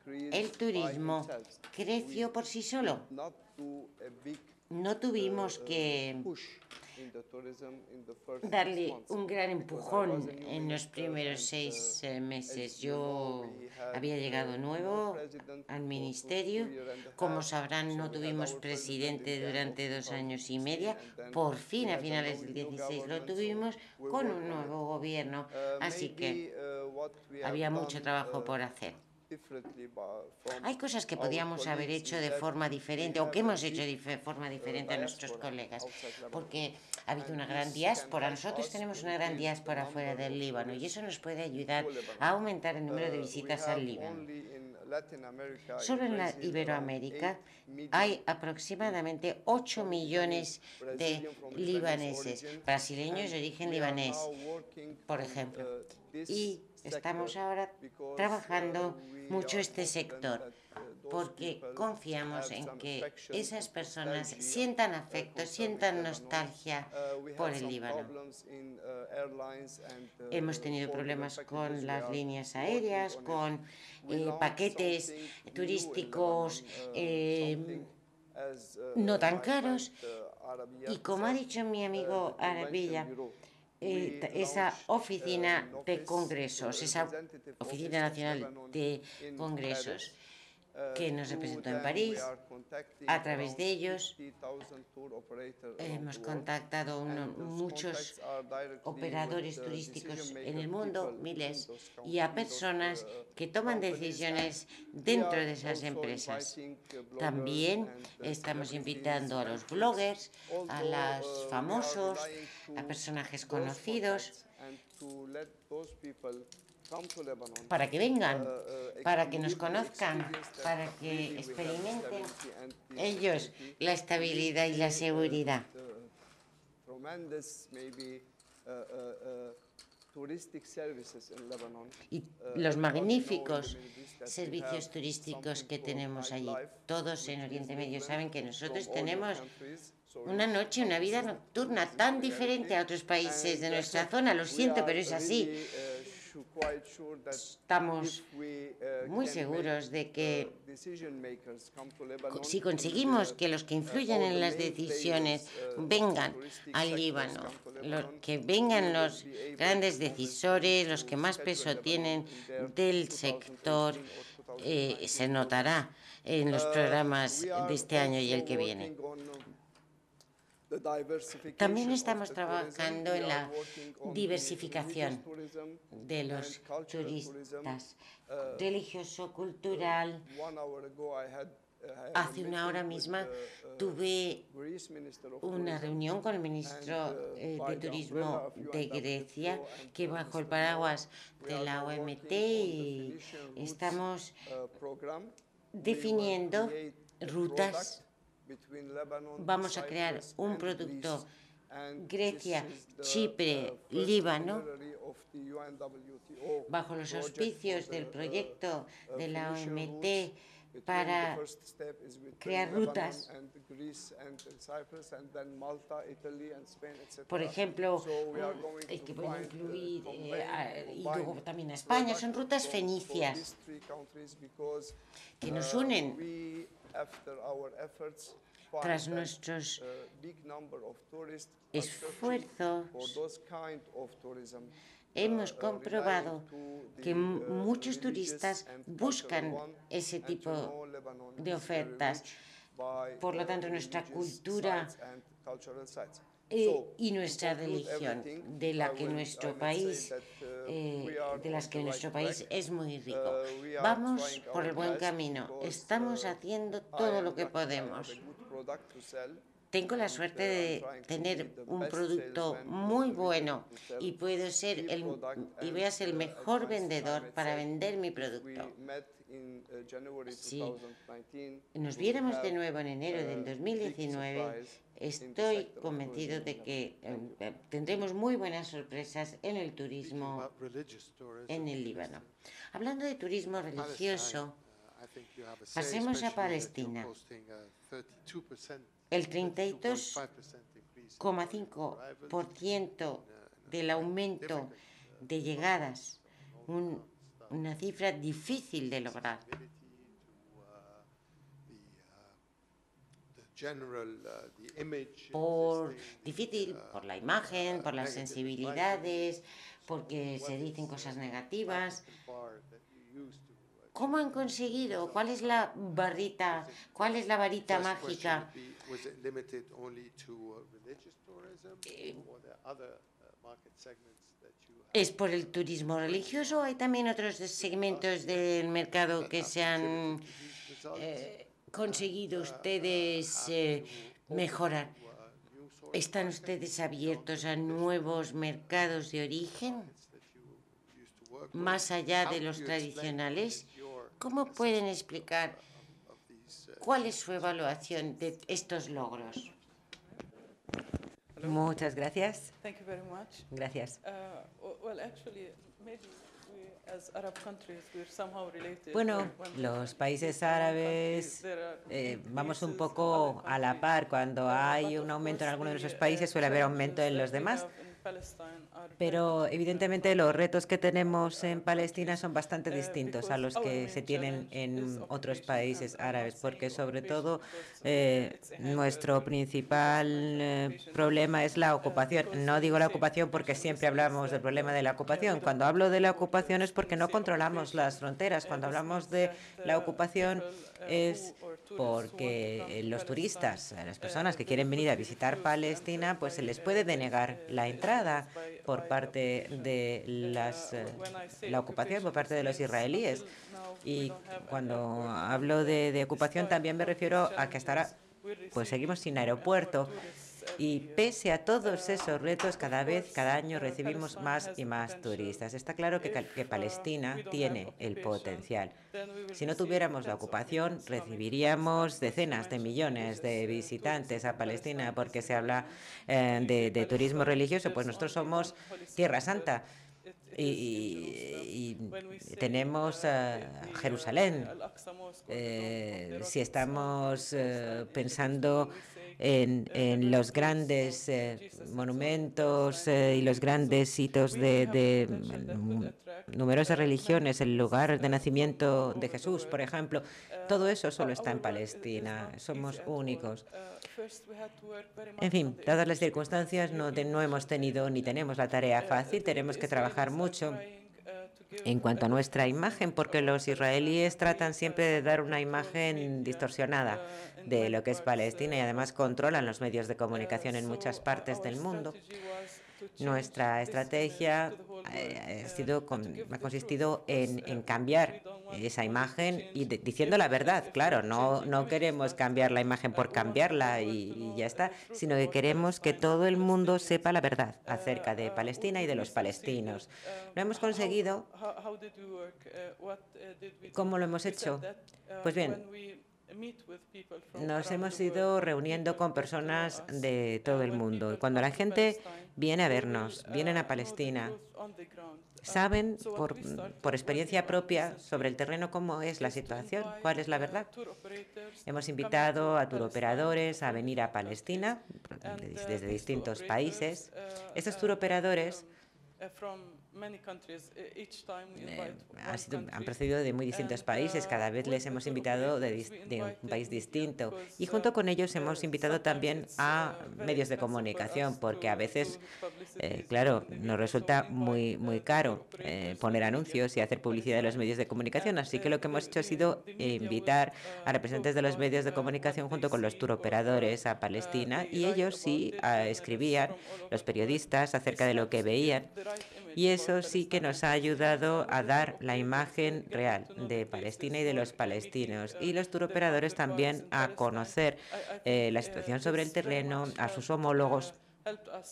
el turismo creció por sí solo no tuvimos que darle un gran empujón en los primeros seis eh, meses. Yo había llegado nuevo al ministerio. Como sabrán, no tuvimos presidente durante dos años y media. Por fin, a finales del 16, lo tuvimos con un nuevo gobierno. Así que había mucho trabajo por hacer. Hay cosas que podíamos haber hecho de forma diferente o que hemos hecho de forma diferente a nuestros colegas, porque ha habido una gran diáspora. Nosotros tenemos una gran diáspora fuera del Líbano y eso nos puede ayudar a aumentar el número de visitas al Líbano. Solo en la Iberoamérica hay aproximadamente 8 millones de libaneses, brasileños de origen libanés, por ejemplo. Y estamos ahora trabajando mucho este sector porque confiamos en que esas personas sientan afecto, sientan nostalgia por el Líbano. Hemos tenido problemas con las líneas aéreas, con eh, paquetes turísticos eh, no tan caros. Y como ha dicho mi amigo Arabilla, eh, esa oficina de congresos, esa oficina nacional de congresos que nos representó en París. A través de ellos hemos contactado muchos operadores turísticos en el mundo, miles, y a personas que toman decisiones dentro de esas empresas. También estamos invitando a los bloggers, a los famosos, a personajes conocidos para que vengan, uh, uh, para que nos conozcan, para que experimenten ellos la estabilidad y la seguridad. Uh, y los magníficos servicios turísticos que tenemos allí. Todos en Oriente Medio saben que nosotros tenemos una noche, una vida nocturna tan diferente a otros países de nuestra zona. Lo siento, pero es así. Estamos uh, muy seguros de que uh, si conseguimos que los que influyen en las decisiones uh, vengan al Líbano, que vengan los grandes decisores, los que más peso tienen del sector, eh, se notará en los programas de este año y el que viene. También estamos trabajando en la diversificación de los turistas, uh, religioso, cultural. Hace una hora misma uh, tuve una reunión con el ministro uh, eh, de Turismo de Grecia que bajo el paraguas de la OMT estamos definiendo rutas Vamos a crear un producto Grecia, Chipre, Líbano, bajo los auspicios del proyecto de la OMT para crear rutas. Por ejemplo, que pueden incluir eh, y luego también a España, son rutas fenicias que nos unen tras nuestros esfuerzos hemos comprobado que muchos turistas buscan ese tipo de ofertas. Por lo tanto, nuestra cultura eh, y nuestra religión, de la que nuestro país, eh, de las que nuestro país es muy rico. Vamos por el buen camino. Estamos haciendo todo lo que podemos. Tengo la suerte de tener un producto muy bueno y puedo ser el y voy a ser el mejor vendedor para vender mi producto. Si nos viéramos de nuevo en enero del 2019, estoy convencido de que eh, tendremos muy buenas sorpresas en el turismo en el Líbano. Hablando de turismo religioso, pasemos a Palestina. el 32,5% del aumento de llegadas, una cifra difícil de lograr. Por difícil, por la imagen, por las sensibilidades, porque se dicen cosas negativas. ¿Cómo han conseguido? ¿Cuál es la barrita? ¿Cuál es la varita mágica? ¿Es por el turismo religioso hay también otros segmentos del mercado que se han eh, conseguido ustedes eh, mejorar? ¿Están ustedes abiertos a nuevos mercados de origen? Más allá de los tradicionales, ¿cómo pueden explicar ¿Cuál es su evaluación de estos logros? Muchas gracias. Gracias. Bueno, los países árabes eh, vamos un poco a la par. Cuando hay un aumento en alguno de esos países, suele haber aumento en los demás. Pero evidentemente los retos que tenemos en Palestina son bastante distintos a los que se tienen en otros países árabes, porque sobre todo eh, nuestro principal eh, problema es la ocupación. No digo la ocupación porque siempre hablamos del problema de la ocupación. Cuando hablo de la ocupación es porque no controlamos las fronteras. Cuando hablamos de la ocupación es porque los turistas, las personas que quieren venir a visitar Palestina, pues se les puede denegar la entrada por parte de las, eh, la ocupación, por parte de los israelíes. Y cuando hablo de, ocupación también me refiero a que hasta pues seguimos sin aeropuerto y pese a todos esos retos, cada vez, cada año recibimos más y más turistas. Está claro que, Palestina tiene el potencial. Si no tuviéramos la ocupación, recibiríamos decenas de millones de visitantes a Palestina porque se habla eh, de, turismo religioso. Pues nosotros somos Tierra Santa. Y, tenemos Jerusalén. Eh, si estamos eh, pensando en, los grandes eh, monumentos eh, y los grandes hitos de, numerosas religiones, el lugar de nacimiento de Jesús, por ejemplo. Todo eso solo está en Palestina. Somos únicos. En fin, dadas las circunstancias, no, no hemos tenido ni tenemos la tarea fácil. Tenemos que trabajar mucho en cuanto a nuestra imagen, porque los israelíes tratan siempre de dar una imagen distorsionada de lo que es Palestina y además controlan los medios de comunicación en muchas partes del mundo. Nuestra estrategia eh, ha, sido, ha consistido en, cambiar esa imagen y diciendo la verdad, claro, no, no queremos cambiar la imagen por cambiarla y, ya está, sino que queremos que todo el mundo sepa la verdad acerca de Palestina y de los palestinos. Lo hemos conseguido. ¿Cómo lo hemos hecho? Pues bien, nos hemos ido reuniendo con personas de todo el mundo. Cuando la gente viene a vernos, vienen a Palestina, saben por, por, experiencia propia sobre el terreno cómo es la situación, cuál es la verdad. Hemos invitado a turoperadores a venir a Palestina desde distintos países. Estos turoperadores eh, han procedido de muy distintos países. Cada vez les hemos invitado de, un país distinto. Y junto con ellos hemos invitado también a medios de comunicación, porque a veces, eh, claro, nos resulta muy, muy caro eh, poner anuncios y hacer publicidad en los medios de comunicación. Así que lo que hemos hecho ha sido invitar a representantes de los medios de comunicación junto con los turoperadores a Palestina y ellos sí escribían, los periodistas, acerca de lo que veían. Y eso sí que nos ha ayudado a dar la imagen real de Palestina y de los palestinos. Y los turoperadores también a conocer eh, la situación sobre el terreno, a sus homólogos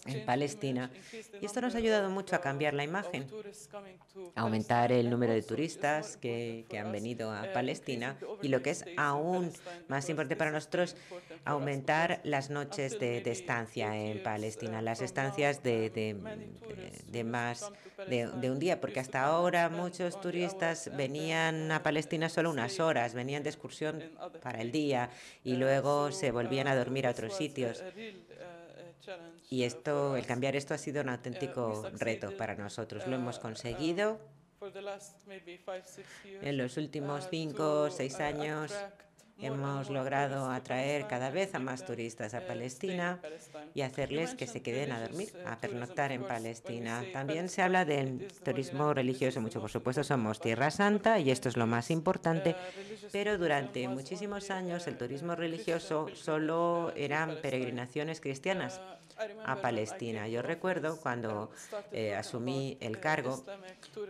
en Palestina. Y esto nos ha ayudado mucho a cambiar la imagen, a aumentar el número de turistas que, han venido a Palestina y lo que es aún más importante para nosotros, aumentar las noches de, estancia en Palestina, las estancias de, de, más de, un día, porque hasta ahora muchos turistas venían a Palestina solo unas horas, venían de excursión para el día y luego se volvían a dormir a otros sitios. Y esto, el cambiar esto ha sido un auténtico reto para nosotros. Lo hemos conseguido en los últimos cinco o seis años. Hemos logrado atraer cada vez a más turistas a Palestina y hacerles que se queden a dormir, a pernoctar en Palestina. También se habla del turismo religioso mucho. Por supuesto, somos Tierra Santa y esto es lo más importante, pero durante muchísimos años el turismo religioso solo eran peregrinaciones cristianas a Palestina. Yo recuerdo cuando eh, asumí el cargo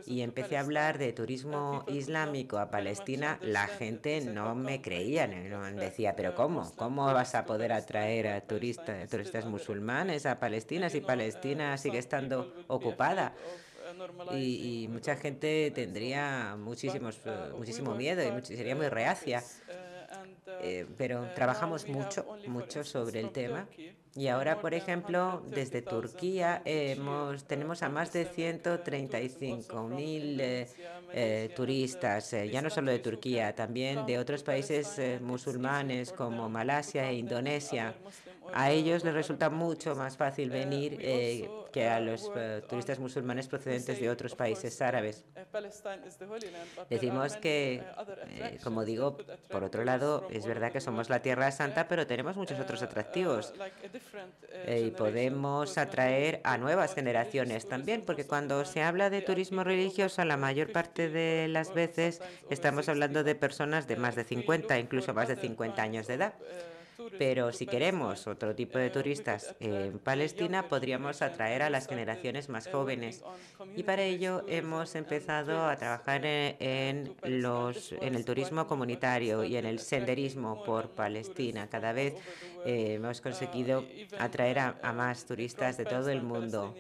y empecé a hablar de turismo islámico a Palestina, la gente no me creía, no decía, pero ¿cómo? ¿Cómo vas a poder atraer a turistas, turistas musulmanes a Palestina si Palestina sigue estando ocupada? Y, mucha gente tendría muchísimos, muchísimo miedo y sería muy reacia. Eh, pero trabajamos mucho, mucho sobre el tema. Y ahora, por ejemplo, desde Turquía hemos, tenemos a más de 135.000 eh, eh, turistas, eh, ya no solo de Turquía, también de otros países musulmanes como Malasia e Indonesia. A ellos les resulta mucho más fácil venir que a los turistas musulmanes procedentes de otros países árabes. Decimos que, como digo, por otro lado, es verdad que somos la Tierra Santa, pero tenemos muchos otros atractivos. Eh, y podemos atraer a nuevas generaciones también, porque cuando se habla de turismo religioso, la mayor parte de las veces estamos hablando de personas de más de 50, incluso más de 50 años de edad. Pero si queremos otro tipo de turistas en Palestina, podríamos atraer a las generaciones más jóvenes. Y para ello hemos empezado a trabajar en, los, en el turismo comunitario y en el senderismo por Palestina. Cada vez eh, hemos conseguido atraer a, más turistas de todo el mundo.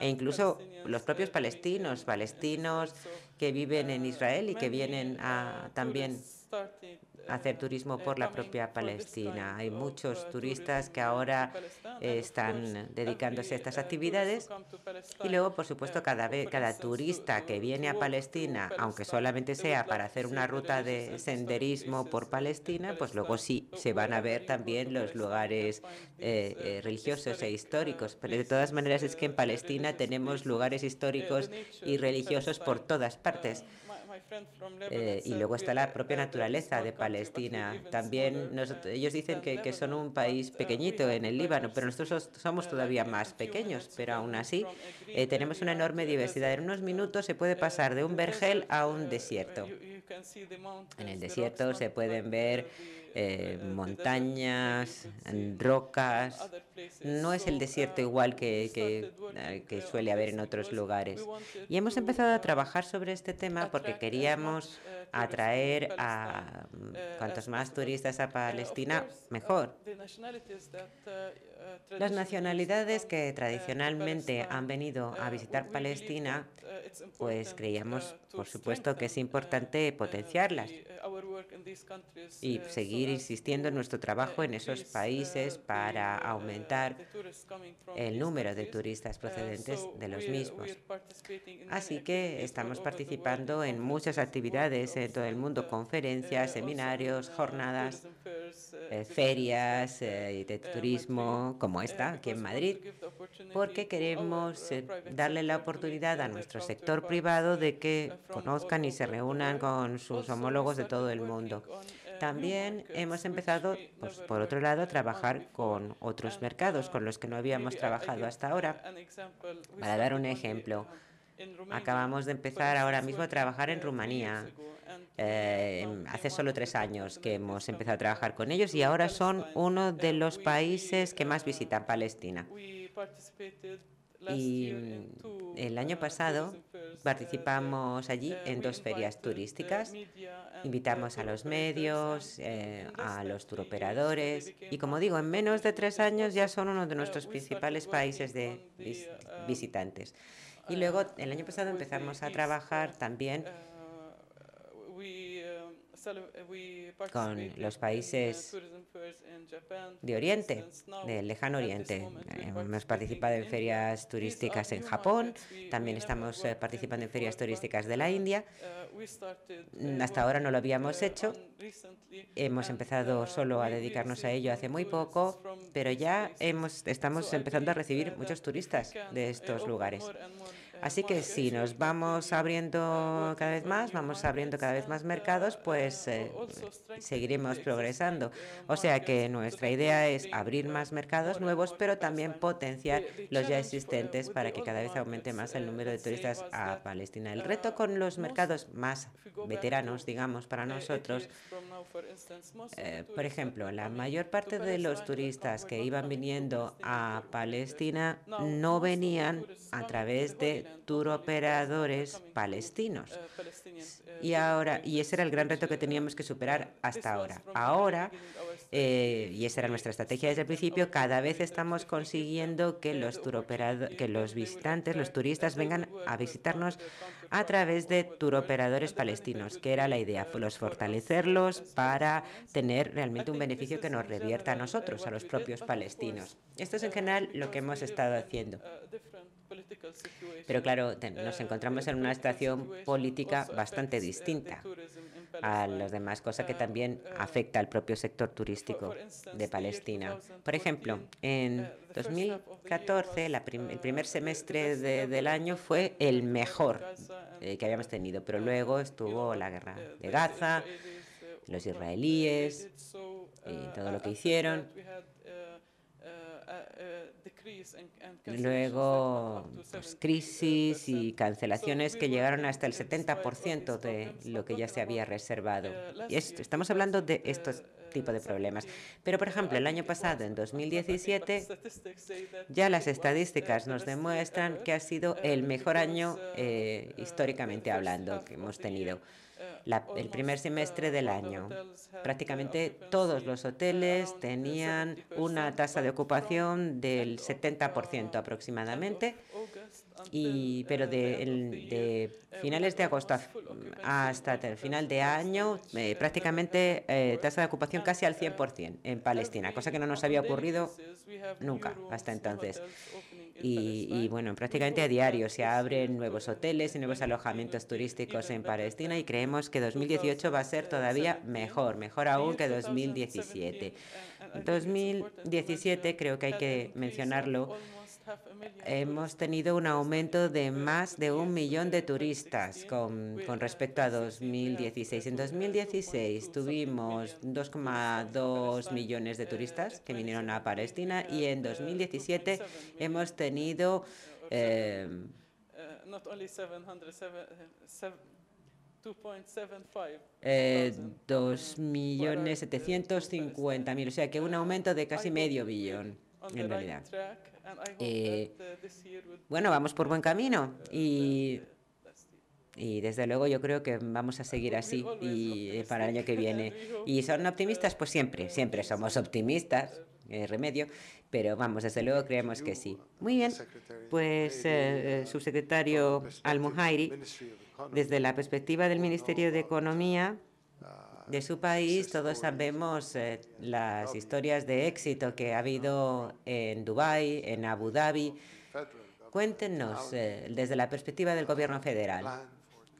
E incluso los propios palestinos, palestinos que viven en Israel y que vienen a, también hacer turismo por la propia Palestina. Hay muchos turistas que ahora están dedicándose a estas actividades y luego, por supuesto, cada, vez, cada turista que viene a Palestina, aunque solamente sea para hacer una ruta de senderismo por Palestina, pues luego sí se van a ver también los lugares eh, eh, religiosos e históricos. Pero de todas maneras es que en Palestina tenemos lugares históricos y religiosos por todas partes. Eh, y luego está la propia naturaleza de Palestina. También ellos dicen que, que, son un país pequeñito en el Líbano, pero nosotros somos todavía más pequeños, pero aún así eh, tenemos una enorme diversidad. En unos minutos se puede pasar de un vergel a un desierto. En el desierto se pueden ver eh, montañas, rocas. No es el desierto igual que, que, que, suele haber en otros lugares. Y hemos empezado a trabajar sobre este tema porque queríamos atraer a cuantos más turistas a Palestina, mejor. Las nacionalidades que tradicionalmente han venido a visitar Palestina, pues creíamos, por supuesto, que es importante potenciarlas y seguir insistiendo en nuestro trabajo en esos países para aumentar el número de turistas procedentes de los mismos. Así que estamos participando en muchas actividades en todo el mundo, conferencias, seminarios, jornadas, eh, ferias eh, de turismo como esta aquí en Madrid, porque queremos eh, darle la oportunidad a nuestro sector privado de que conozcan y se reúnan con sus homólogos de todo el mundo. También hemos empezado, pues, por otro lado, a trabajar con otros mercados con los que no habíamos trabajado hasta ahora. Para dar un ejemplo, acabamos de empezar ahora mismo a trabajar en Rumanía. Eh, hace solo tres años que hemos empezado a trabajar con ellos y ahora son uno de los países que más visitan Palestina. Y el año pasado participamos allí en dos ferias turísticas. Invitamos a los medios, eh, a los turoperadores y, como digo, en menos de tres años ya son uno de nuestros principales países de visitantes. Y luego, el año pasado empezamos a trabajar también con los países de Oriente, del lejano Oriente. Hemos participado en ferias turísticas en Japón, también estamos eh, participando en ferias turísticas de la India. Hasta ahora no lo habíamos hecho. Hemos empezado solo a dedicarnos a ello hace muy poco, pero ya hemos, estamos empezando a recibir muchos turistas de estos lugares. Así que si nos vamos abriendo cada vez más, vamos abriendo cada vez más mercados, pues eh, seguiremos progresando. O sea que nuestra idea es abrir más mercados nuevos, pero también potenciar los ya existentes para que cada vez aumente más el número de turistas a Palestina. El reto con los mercados más veteranos, digamos, para nosotros, eh, por ejemplo, la mayor parte de los turistas que iban viniendo a Palestina no venían a través de turoperadores palestinos. Y ahora, y ese era el gran reto que teníamos que superar hasta ahora. Ahora, eh, y esa era nuestra estrategia desde el principio, cada vez estamos consiguiendo que los que los visitantes, los turistas vengan a visitarnos a través de turoperadores palestinos, que era la idea, los fortalecerlos para tener realmente un beneficio que nos revierta a nosotros, a los propios palestinos. Esto es en general lo que hemos estado haciendo. Pero claro, nos encontramos en una situación política bastante distinta a los demás, cosa que también afecta al propio sector turístico de Palestina. Por ejemplo, en 2014, el primer semestre del año fue el mejor eh, que habíamos tenido, pero luego estuvo la guerra de Gaza, los israelíes y todo lo que hicieron. Luego, pues, crisis y cancelaciones que llegaron hasta el 70% de lo que ya se había reservado. Y estamos hablando de estos tipos de problemas. Pero, por ejemplo, el año pasado, en 2017, ya las estadísticas nos demuestran que ha sido el mejor año eh, históricamente hablando que hemos tenido el primer semestre del año. Prácticamente todos los hoteles tenían una tasa de ocupación del 70% aproximadamente, y, pero de, finales de agosto hasta el final de año, eh, prácticamente eh, tasa de ocupación casi al 100% en Palestina, cosa que no nos había ocurrido nunca hasta entonces. Y, bueno, prácticamente a diario se abren nuevos hoteles y nuevos alojamientos turísticos en Palestina y creemos que 2018 va a ser todavía mejor, mejor aún que 2017. 2017 creo que hay que mencionarlo hemos tenido un aumento de más de un millón de turistas con, respecto a 2016. En 2016 tuvimos 2,2 millones de turistas que vinieron a Palestina y en 2017 hemos tenido... Eh, eh, 2.750.000, o sea que un aumento de casi medio billón en realidad. Eh, bueno, vamos por buen camino y, y desde luego yo creo que vamos a seguir así y eh, para el año que viene. ¿Y son optimistas? Pues siempre, siempre somos optimistas, eh, remedio, pero vamos, desde luego creemos que sí. Muy bien, pues eh, subsecretario Al-Muhairi, desde la perspectiva del Ministerio de Economía, de su país, todos sabemos eh, las historias de éxito que ha habido en Dubái, en Abu Dhabi. Cuéntenos, eh, desde la perspectiva del Gobierno federal,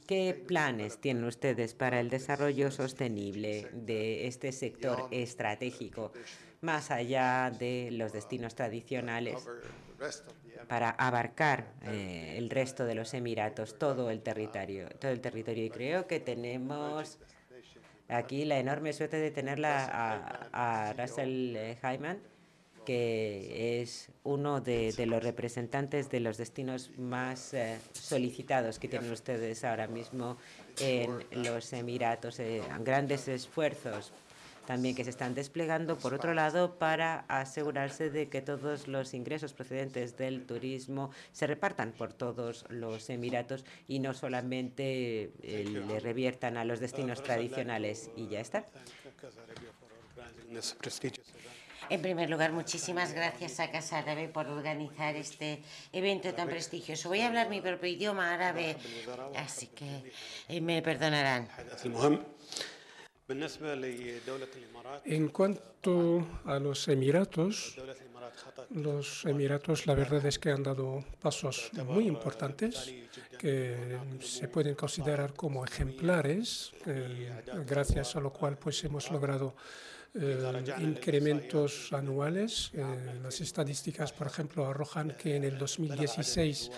¿qué planes tienen ustedes para el desarrollo sostenible de este sector estratégico, más allá de los destinos tradicionales, para abarcar eh, el resto de los Emiratos, todo el territorio, todo el territorio? Y creo que tenemos aquí la enorme suerte de tenerla a, a Russell Hyman, que es uno de, de, los representantes de los destinos más eh, solicitados que tienen ustedes ahora mismo en los Emiratos. Eh, grandes esfuerzos también que se están desplegando, por otro lado, para asegurarse de que todos los ingresos procedentes del turismo se repartan por todos los Emiratos y no solamente eh, le reviertan a los destinos tradicionales y ya está. En primer lugar, muchísimas gracias a Casa Árabe por organizar este evento tan prestigioso. Voy a hablar mi propio idioma árabe, así que eh, me perdonarán. En cuanto a los Emiratos, los Emiratos la verdad es que han dado pasos muy importantes que se pueden considerar como ejemplares, eh, gracias a lo cual pues hemos logrado eh, incrementos anuales. Eh, las estadísticas, por ejemplo, arrojan que en el 2016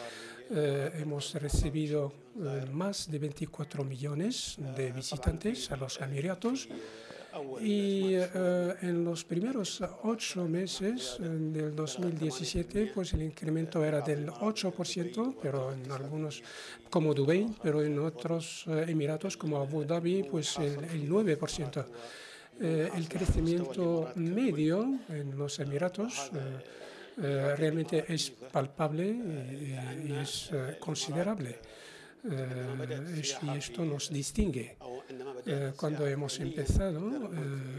eh, hemos recibido eh, más de 24 millones de visitantes a los Emiratos y eh, en los primeros ocho meses del 2017 pues el incremento era del 8%, pero en algunos como Dubái, pero en otros Emiratos como Abu Dhabi pues el, el 9%. el crecimiento medio en los Emiratos eh, realmente es palpable y, es eh, considerable. Eh, y esto nos distingue. cuando hemos empezado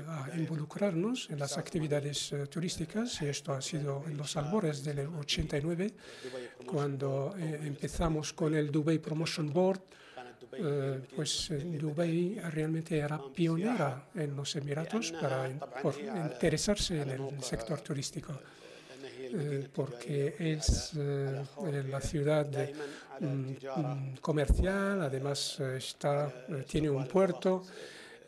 a involucrarnos en las actividades turísticas, y esto ha sido en los albores del 89, cuando empezamos con el Dubai Promotion Board, pues Dubai realmente era pionera en los Emiratos para por interesarse en el sector turístico. Eh, porque es eh, la ciudad mm, mm, comercial, además eh, está, tiene un puerto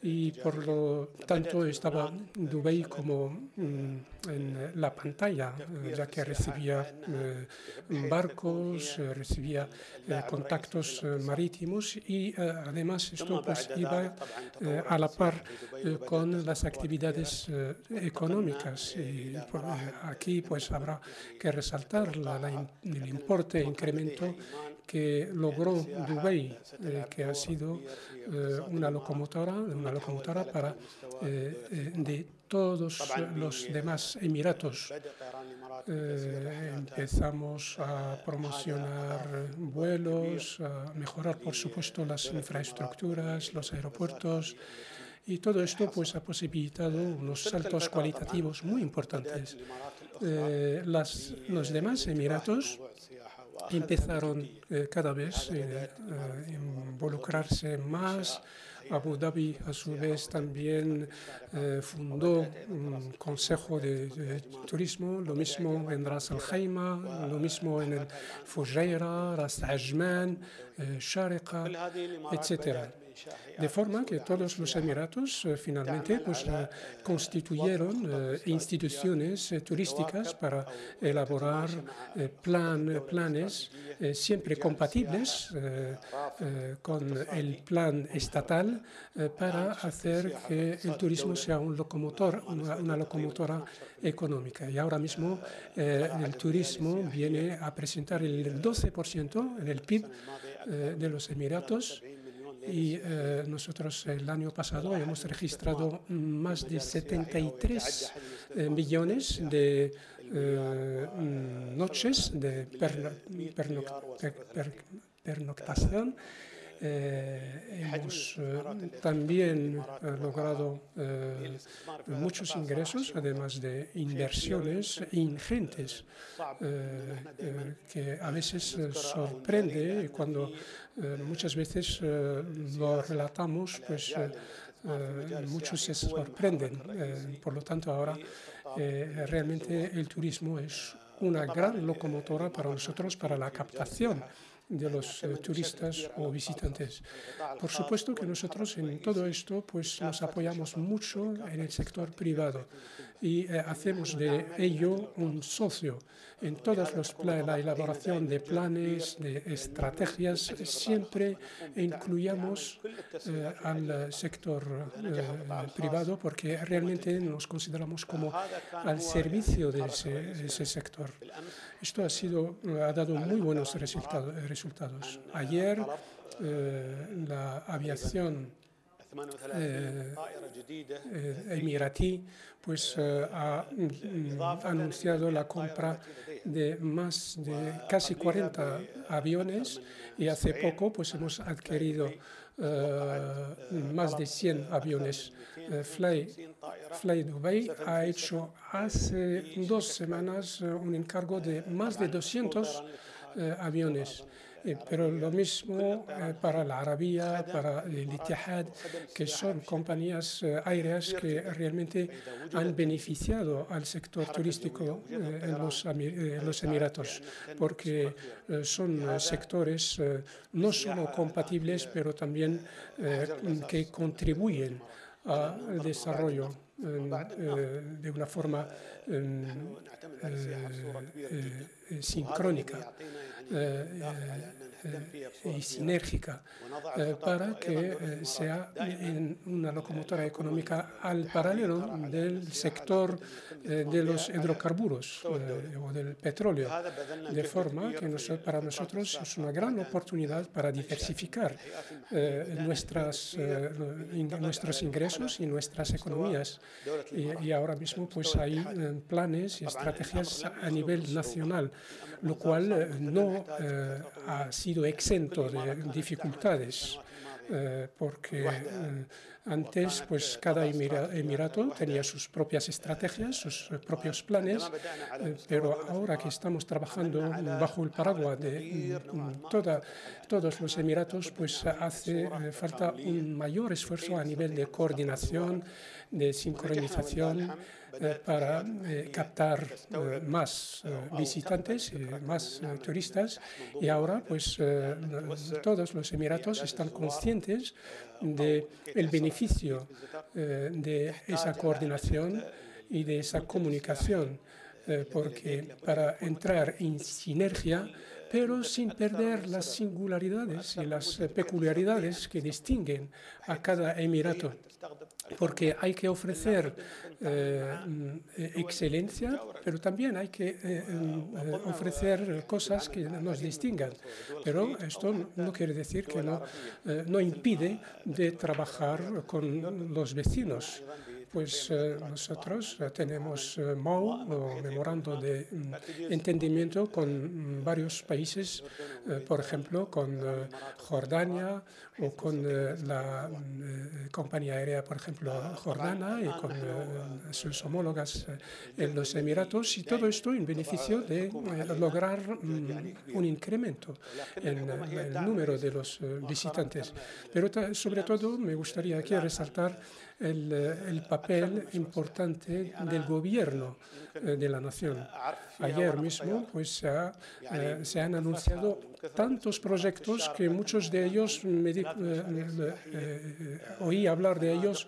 y por lo tanto estaba Dubái como mm, en la pantalla, ya que recibía barcos, recibía contactos marítimos y además esto pues iba a la par con las actividades económicas. Y aquí pues habrá que resaltar el importe incremento que logró Dubái, eh, que ha sido eh, una locomotora, una locomotora para eh, de todos los demás emiratos. empezamos a promocionar vuelos, a mejorar, por supuesto, las infraestructuras, los aeropuertos. Y todo esto pues, ha posibilitado unos saltos cualitativos muy importantes. los demás emiratos empezaron eh, cada vez a eh, eh, involucrarse más. Abu Dhabi, a su vez, también fundó un consejo de, turismo, lo mismo en Ras Al Khaimah, lo mismo en el Fujairah, Ras Ajman, Sharqa, etc. De forma que todos los emiratos eh, finalmente pues, eh, constituyeron eh, instituciones turísticas para elaborar plan, planes siempre compatibles con el plan estatal para hacer que el turismo sea un locomotor, una, locomotora económica. Y ahora mismo el turismo viene a presentar el 12% en el PIB de los Emiratos y nosotros el año pasado hemos registrado más de 73 millones de noches de pernoctación eh, hemos eh, también eh, logrado muchos ingresos, además de inversiones ingentes, que a veces sorprende cuando muchas veces lo relatamos, pues muchos se sorprenden. por lo tanto, ahora realmente el turismo es una gran locomotora para nosotros, para la captación de los eh, turistas o visitantes. Por supuesto que nosotros en todo esto pues nos apoyamos mucho en el sector privado y eh, hacemos de ello un socio en todas los la elaboración de planes, de estrategias, siempre incluyamos eh, al sector privado porque realmente nos consideramos como al servicio de ese, sector. Esto ha, sido, ha dado muy buenos resultados. Ayer eh, la aviación eh, eh, emiratí pues, ha mm, anunciado la compra de más de casi 40 aviones y hace poco pues, hemos adquirido más de 100 aviones. Fly, Fly Dubai ha hecho hace dos semanas un encargo de más de 200 aviones. Eh, pero lo mismo eh, para la Arabia, para el Itihad, que son compañías eh, aéreas que realmente han beneficiado al sector turístico en los, los Emiratos, porque son sectores no solo compatibles, pero también que contribuyen al desarrollo de una forma sincrónica. Eh, eh, y sinérgica eh, para que sea una locomotora económica al paralelo del sector de los hidrocarburos o del petróleo, de forma que para nosotros es una gran oportunidad para diversificar nuestras, nuestros ingresos y nuestras economías. Y, ahora mismo pues hay planes y estrategias a nivel nacional lo cual eh, no eh, ha sido exento de dificultades, eh, porque antes, pues cada emirato tenía sus propias estrategias, sus propios planes, pero ahora que estamos trabajando bajo el paraguas de mm, toda, todos los emiratos, pues hace falta un mayor esfuerzo a nivel de coordinación, de sincronización eh, para eh, captar eh, más visitantes, más turistas. Y ahora, pues, todos los Emiratos están conscientes del el beneficio de esa coordinación y de esa comunicación, porque para entrar en sinergia, pero sin perder las singularidades y las peculiaridades que distinguen a cada emirato porque hay que ofrecer eh, excelencia, pero también hay que eh, eh, ofrecer cosas que nos distingan. Pero esto no quiere decir que no, no impide de trabajar con los vecinos pues eh, nosotros eh, tenemos eh, MOU, o Memorando de mm, Entendimiento, con mm, varios países, por ejemplo, con Jordania o con la mm, compañía aérea, por ejemplo, jordana y con sus homólogas en los Emiratos, y todo esto en beneficio de lograr un incremento en el número de los visitantes. Pero sobre todo me gustaría aquí resaltar el, el, papel importante del gobierno eh, de la nación. Ayer mismo pues, eh, se han anunciado tantos proyectos que muchos de ellos eh, oí hablar de ellos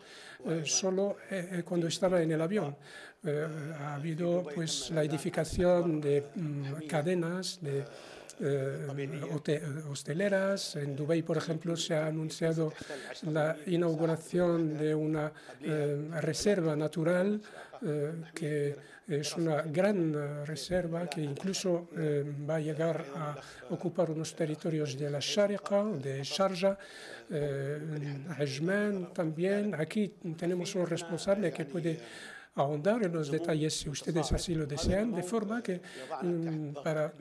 solo cuando estaba en el avión. ha habido pues, la edificación de mm, cadenas de hosteleras. En Dubái, por ejemplo, se ha anunciado la inauguración de una reserva natural que es una gran reserva que incluso va a llegar a ocupar unos territorios de la Sharqa, de Sharjah, Ajman también. Aquí tenemos un responsable que puede ahondar en los detalles si ustedes así lo desean, de forma que para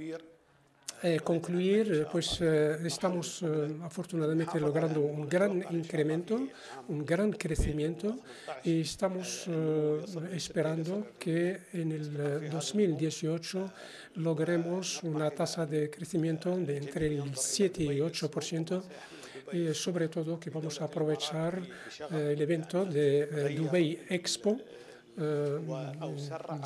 eh, concluir, eh, pues eh, estamos afortunadamente logrando un gran incremento, un gran crecimiento y estamos esperando que en el 2018 logremos una tasa de crecimiento de entre el 7 y 8% y sobre todo que vamos a aprovechar el evento de Dubai Expo eh,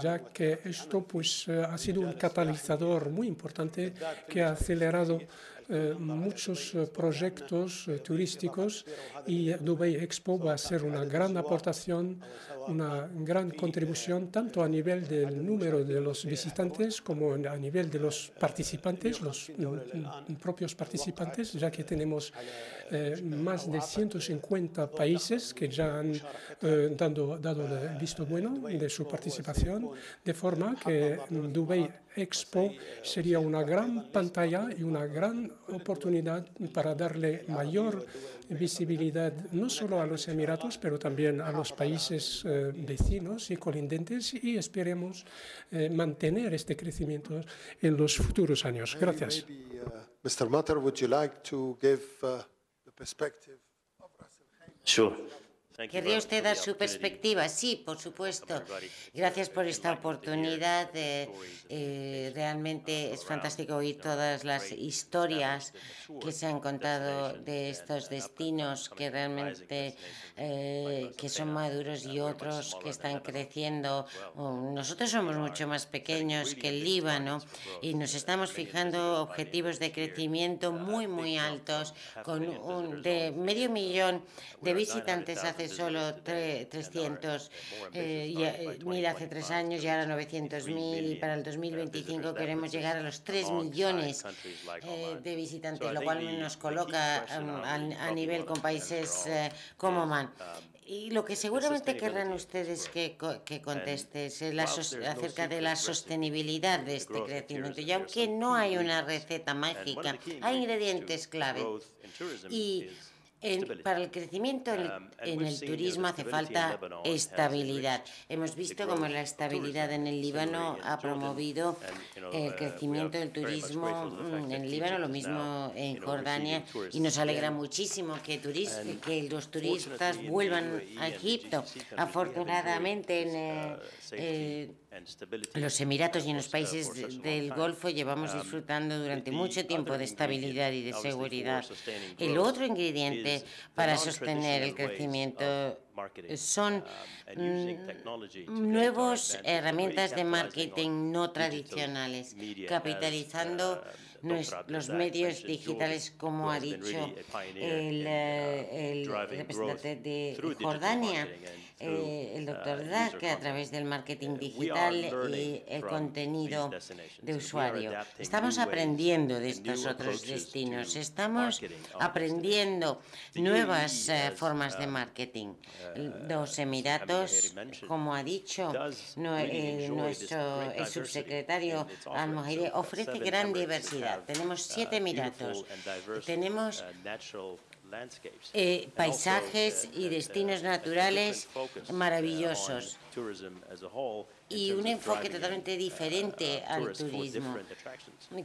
ya que esto pues, eh, ha sido un catalizador muy importante que ha acelerado eh, muchos proyectos turísticos y Dubai Expo va a ser una gran aportación, una gran contribución tanto a nivel del número de los visitantes como a nivel de los participantes, los mm, propios participantes, ya que tenemos eh, más de 150 países que ya han eh, dado, dado el visto bueno de su participación, de forma que Dubai Expo sería una gran pantalla y una gran oportunidad para darle mayor visibilidad no solo a los Emiratos, pero también a los países eh, vecinos y colindentes y esperemos mantener este crecimiento en los futuros años. Gracias. Mr. Uh, ¿Querría usted dar su perspectiva? Sí, por supuesto. Gracias por esta oportunidad. Eh, realmente es fantástico oír todas las historias que se han contado de estos destinos que realmente eh, que son maduros y otros que están creciendo. Nosotros somos mucho más pequeños que el Líbano y nos estamos fijando objetivos de crecimiento muy, muy altos, con un, de medio millón de visitantes hace solo 300 eh, eh, mil hace tres años y ahora 900 mil y para el 2025 queremos llegar a los 3 millones de visitantes, lo cual nos coloca um, a, nivel con países como Man. Y lo que seguramente querrán ustedes que, que conteste es acerca de la sostenibilidad de este crecimiento. Y aunque no hay una receta mágica, hay ingredientes clave. Y para el crecimiento en, um, el turismo hace falta estabilidad. Hemos visto cómo la estabilidad en el Líbano ha promovido el uh, crecimiento del turismo mm, en el Líbano, lo mismo en Jordania, y nos alegra muchísimo que, que los turistas vuelvan a Egipto. Afortunadamente, en, eh, los Emiratos y en los países del Golfo llevamos um, disfrutando durante mucho tiempo de estabilidad y de seguridad. El otro ingrediente para sostener el crecimiento son um, mm, nuevas herramientas de marketing no tradicionales, capitalizando um, los medios digitales, como ha dicho el, eh, el representante de Jordania eh, el doctor uh, que a través del marketing digital y el contenido de usuario. Estamos aprendiendo de estos otros destinos, estamos aprendiendo nuevas eh, formas de um, marketing. Uh, Los Emiratos, como ha dicho eh, nuestro el subsecretario al ofrece gran diversidad. Tenemos uh, siete Emiratos, tenemos eh, paisajes y destinos naturales maravillosos. y un enfoque totalmente diferente al turismo,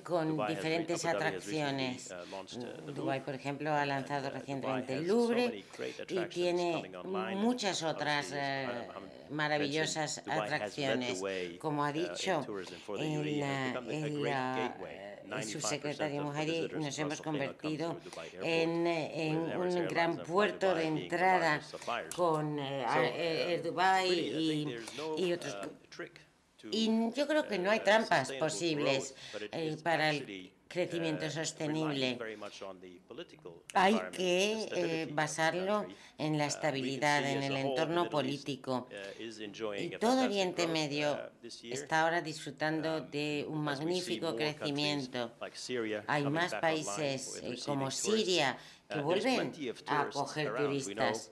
con diferentes atracciones. Dubái, por ejemplo, ha lanzado recientemente el Louvre y tiene muchas otras eh, maravillosas atracciones. Como ha dicho, en la su secretaria Mujari, nos hemos convertido en, en, un gran puerto de entrada con eh, eh, Dubái y, y otros. Y yo creo que no hay trampas posibles eh, para el crecimiento sostenible. Hay que eh, basarlo en la estabilidad, en el entorno político. Y todo Oriente Medio está ahora disfrutando de un magnífico crecimiento. Hay más países eh, como Siria que vuelven a acoger turistas.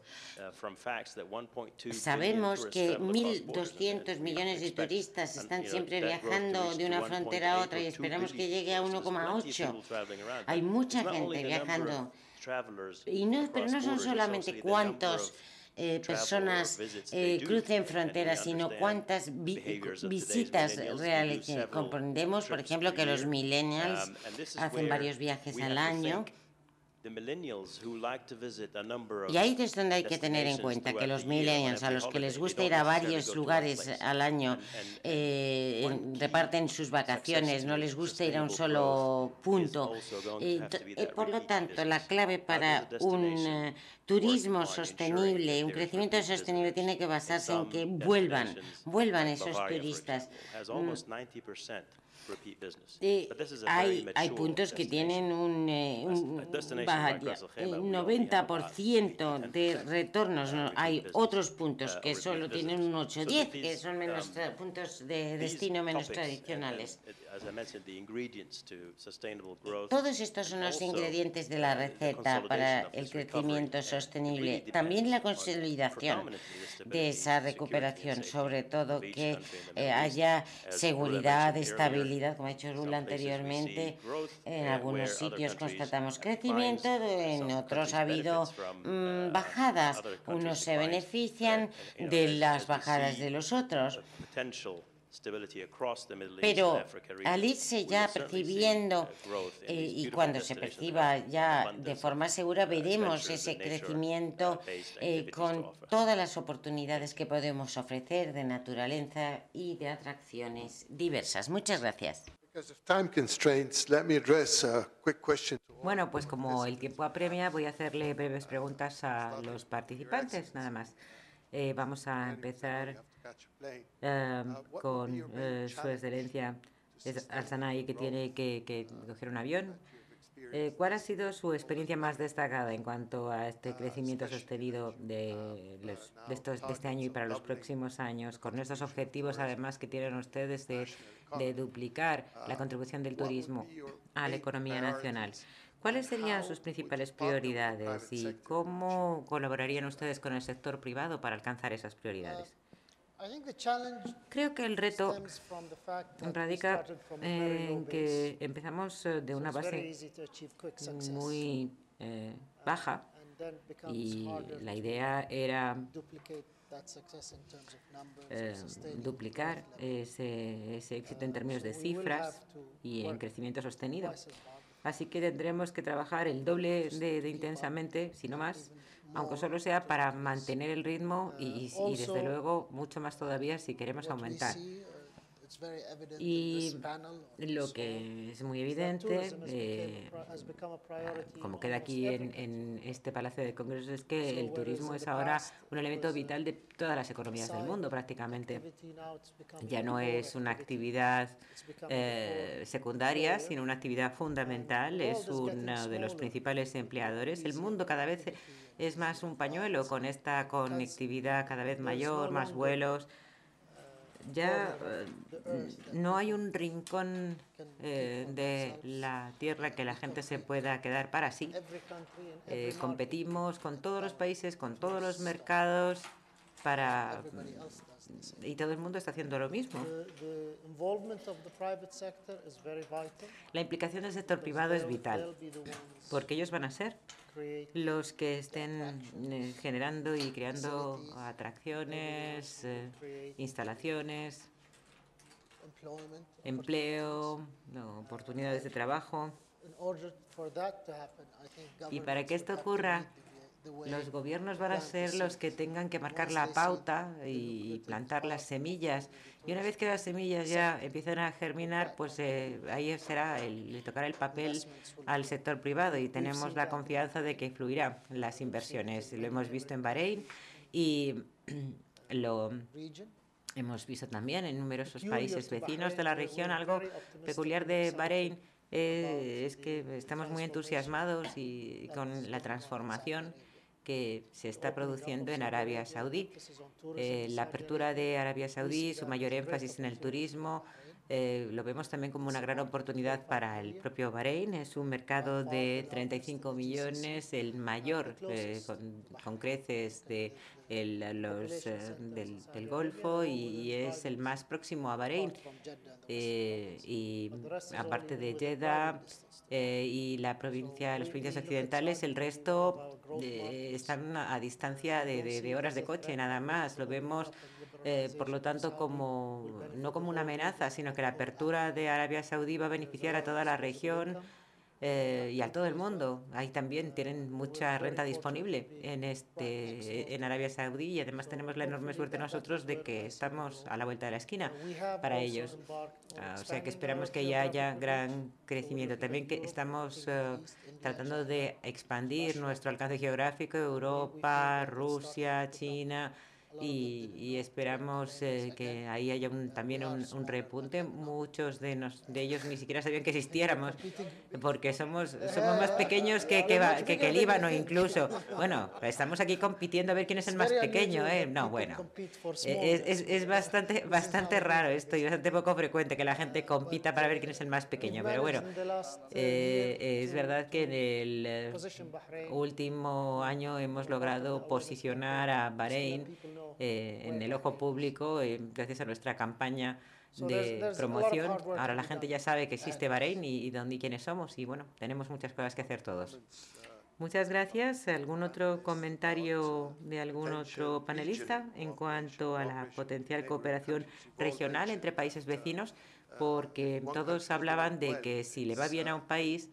Sabemos que 1.200 millones de turistas están siempre viajando de una frontera a otra y esperamos que llegue a 1,8. Hay mucha gente viajando. Y no, pero no son solamente cuántos eh, personas eh, crucen fronteras, sino cuántas visitas reales. Comprendemos, por ejemplo, que los millennials hacen varios viajes al año y ahí es donde hay que tener en cuenta que los millennials, a los que les gusta ir a varios lugares al año, eh, reparten sus vacaciones, no les gusta ir a un solo punto. Eh, por lo tanto, la clave para un eh, turismo sostenible, un crecimiento sostenible, tiene que basarse en que vuelvan, vuelvan esos turistas. Hay, hay, puntos que tienen un, eh, un 90% eh, de retornos. Hay otros puntos que solo tienen un 8-10, que son menos um, puntos de destino menos tradicionales. Todos estos son los ingredientes de la receta para el crecimiento sostenible. También la consolidación de esa recuperación, sobre todo que eh, haya seguridad, estabilidad, como ha hecho Rula anteriormente. En algunos sitios constatamos crecimiento, en otros ha habido mm, bajadas. Unos se benefician de las bajadas de los otros. Pero al irse ya percibiendo eh, y cuando se perciba ya de forma segura, veremos ese crecimiento eh, con todas las oportunidades que podemos ofrecer de naturaleza y de atracciones diversas. Muchas gracias. Bueno, pues como el tiempo apremia, voy a hacerle breves preguntas a los participantes, nada más. Eh, vamos a empezar Em, uh, con eh, su excelencia Al-Sanai, que tiene que, coger un avión. Eh, ¿Cuál ha sido su experiencia más destacada en cuanto a este uh, crecimiento sostenido de, uh, de, estos, de este año y para los próximos años, con estos objetivos además que tienen ustedes de, de duplicar la contribución del turismo a la economía nacional? ¿Cuáles serían sus principales prioridades y cómo colaborarían ustedes con el sector privado para alcanzar esas prioridades? Creo que el reto radica en que empezamos eh, de una base muy eh, baja y la idea era eh, duplicar ese, ese éxito en términos de cifras y en crecimiento sostenido. Así que tendremos que trabajar el doble de, intensamente, si no más, aunque solo sea para mantener el ritmo y, y, desde luego mucho más todavía si queremos aumentar. Y lo que es muy evidente, eh, como queda aquí en, en, este Palacio de Congresos, es que el turismo es ahora un elemento vital de todas las economías del mundo prácticamente. Ya no es una actividad eh, secundaria, sino una actividad fundamental, es uno de los principales empleadores. El mundo cada vez es más un pañuelo con esta conectividad cada vez mayor, más vuelos. ya eh, no hay un rincón eh, de la tierra que la gente se pueda quedar para sí. Eh, competimos con todos los países, con todos los mercados, para y todo el mundo está haciendo lo mismo. La implicación del sector privado es vital, porque ellos van a ser los que estén eh, generando y creando atracciones, eh, instalaciones, empleo, oportunidades de trabajo. Y para que esto ocurra, los gobiernos van a ser los que tengan que marcar la pauta y plantar las semillas. Y una vez que las semillas ya empiezan a germinar, pues eh, ahí será el, le tocará el papel al sector privado y tenemos la confianza de que fluirán las inversiones. Lo hemos visto en Bahrein y lo hemos visto también en numerosos países vecinos de la región. Algo peculiar de Bahrein eh, es que estamos muy entusiasmados y con la transformación que se está produciendo en Arabia Saudí. Eh, la apertura de Arabia Saudí, su mayor énfasis en el turismo, eh, lo vemos también como una gran oportunidad para el propio Bahrein. Es un mercado de 35 millones, el mayor eh, con, creces de los, del, Golfo y, es el más próximo a Bahrein. y aparte de Jeddah y la provincia, las provincias occidentales, el resto están a distancia de, horas de coche nada más. Lo vemos, eh, por lo tanto, como no como una amenaza, sino que la apertura de Arabia Saudí va a beneficiar a toda la región eh, y a todo el mundo. Ahí también tienen mucha renta disponible en, este, en Arabia Saudí y además tenemos la enorme suerte nosotros de que estamos a la vuelta de la esquina para ellos. Ah, o sea que esperamos que ya haya gran crecimiento. También que estamos eh, tratando de expandir nuestro alcance geográfico, Europa, Rusia, China y, esperamos eh, que ahí haya también un, repunte. Muchos de, de ellos ni siquiera sabían que existiéramos, porque somos, somos más pequeños que, que, que, el Líbano incluso. Bueno, estamos aquí compitiendo a ver quién es el más pequeño. ¿eh? No, bueno, eh, es, es, bastante, bastante raro esto y bastante poco frecuente que la gente compita para ver quién es el más pequeño. Pero bueno, eh, es verdad que en el último año hemos logrado posicionar a Bahrein eh, en el ojo público eh, gracias a nuestra campaña de promoción. Ahora la gente ya sabe que existe Bahrein y, dónde y quiénes somos y bueno, tenemos muchas cosas que hacer todos. Muchas gracias. ¿Algún otro comentario de algún otro panelista en cuanto a la potencial cooperación regional entre países vecinos? Porque todos hablaban de que si le va bien a un país,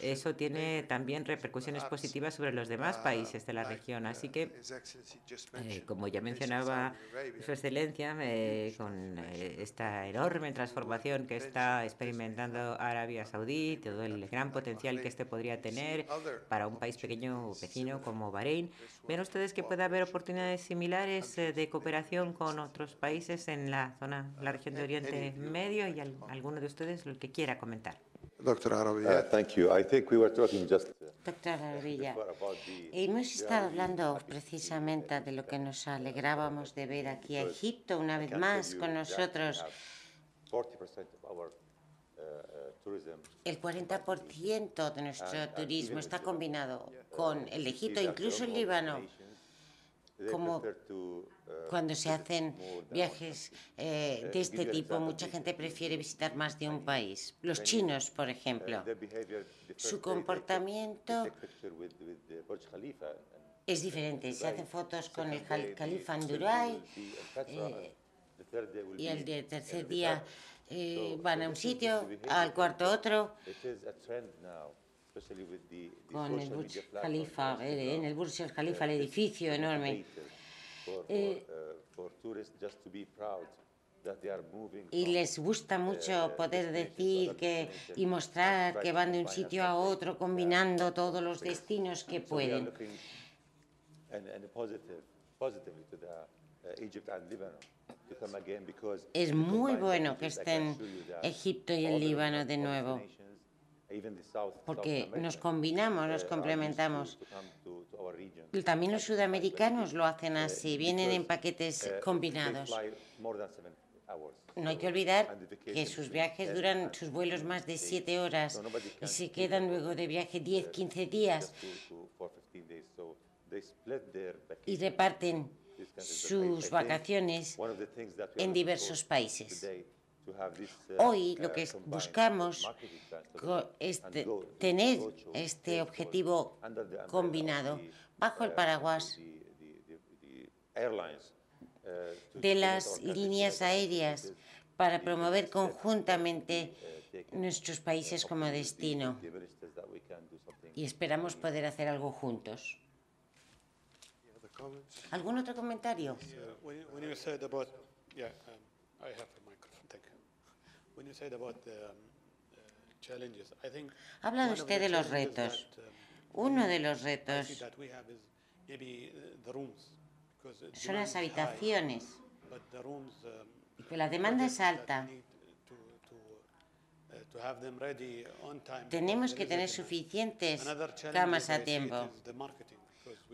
eso tiene también repercusiones positivas sobre los demás países de la región. Así que, eh, como ya mencionaba Su Excelencia, eh, con eh, esta enorme transformación que está experimentando Arabia Saudí, todo el gran potencial que este podría tener para un país pequeño vecino como Bahrein, ¿ven ustedes que puede haber oportunidades similares de cooperación con otros países en la zona, la región de Oriente Medio y alguno de ustedes lo que quiera comentar? Doctor Arabilla. Doctor Arabilla, hemos estado hablando precisamente de lo que nos alegrábamos de ver aquí a Egipto una vez más con nosotros. El 40% de nuestro turismo está combinado con el Egipto, incluso el Líbano como cuando se hacen viajes eh, de este tipo, mucha gente prefiere visitar más de un país. Los chinos, por ejemplo, su comportamiento es diferente. Se hacen fotos con el califa en Dubai eh, y el tercer día eh, van a un sitio, al cuarto otro con el Burj Khalifa, en el Burj Khalifa, el edificio enorme. Eh, y les gusta mucho poder decir que, y mostrar que van de un sitio a otro combinando todos los destinos que pueden. Es muy bueno que estén Egipto y el Líbano de nuevo porque nos combinamos, nos complementamos. También los sudamericanos lo hacen así, vienen en paquetes combinados. No hay que olvidar que sus viajes duran, sus vuelos más de siete horas y se quedan luego de viaje 10, 15 días. y reparten sus vacaciones en diversos países. Hoy lo que buscamos es tener este objetivo combinado bajo el paraguas de las líneas aéreas para promover conjuntamente nuestros países como destino. Y esperamos poder hacer algo juntos. ¿Algún otro comentario? Habla usted de los retos. Uno de los retos son las habitaciones. La demanda es alta. Tenemos que tener suficientes camas a tiempo.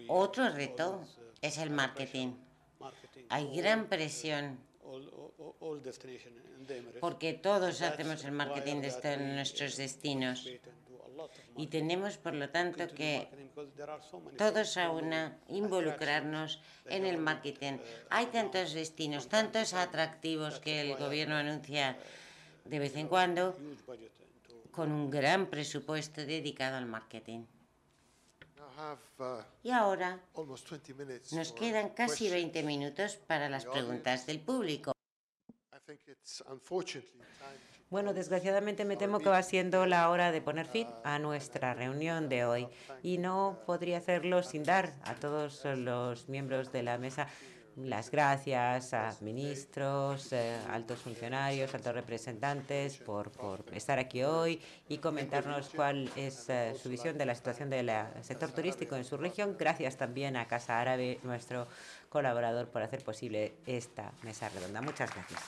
Otro reto es el marketing. Hay gran presión porque todos hacemos el marketing de nuestros destinos y tenemos, por lo tanto, que todos a una involucrarnos en el marketing. Hay tantos destinos, tantos atractivos que el gobierno anuncia de vez en cuando con un gran presupuesto dedicado al marketing. Y ahora nos quedan casi 20 minutos para las preguntas del público. Bueno, desgraciadamente me temo que va siendo la hora de poner fin a nuestra reunión de hoy. y no podría hacerlo sin dar a todos los miembros de la mesa las gracias a ministros, eh, altos funcionarios, altos representantes por, por, estar aquí hoy y comentarnos cuál es eh, su visión de la situación del sector turístico en su región. Gracias también a Casa Árabe, nuestro colaborador, por hacer posible esta mesa redonda. Muchas gracias.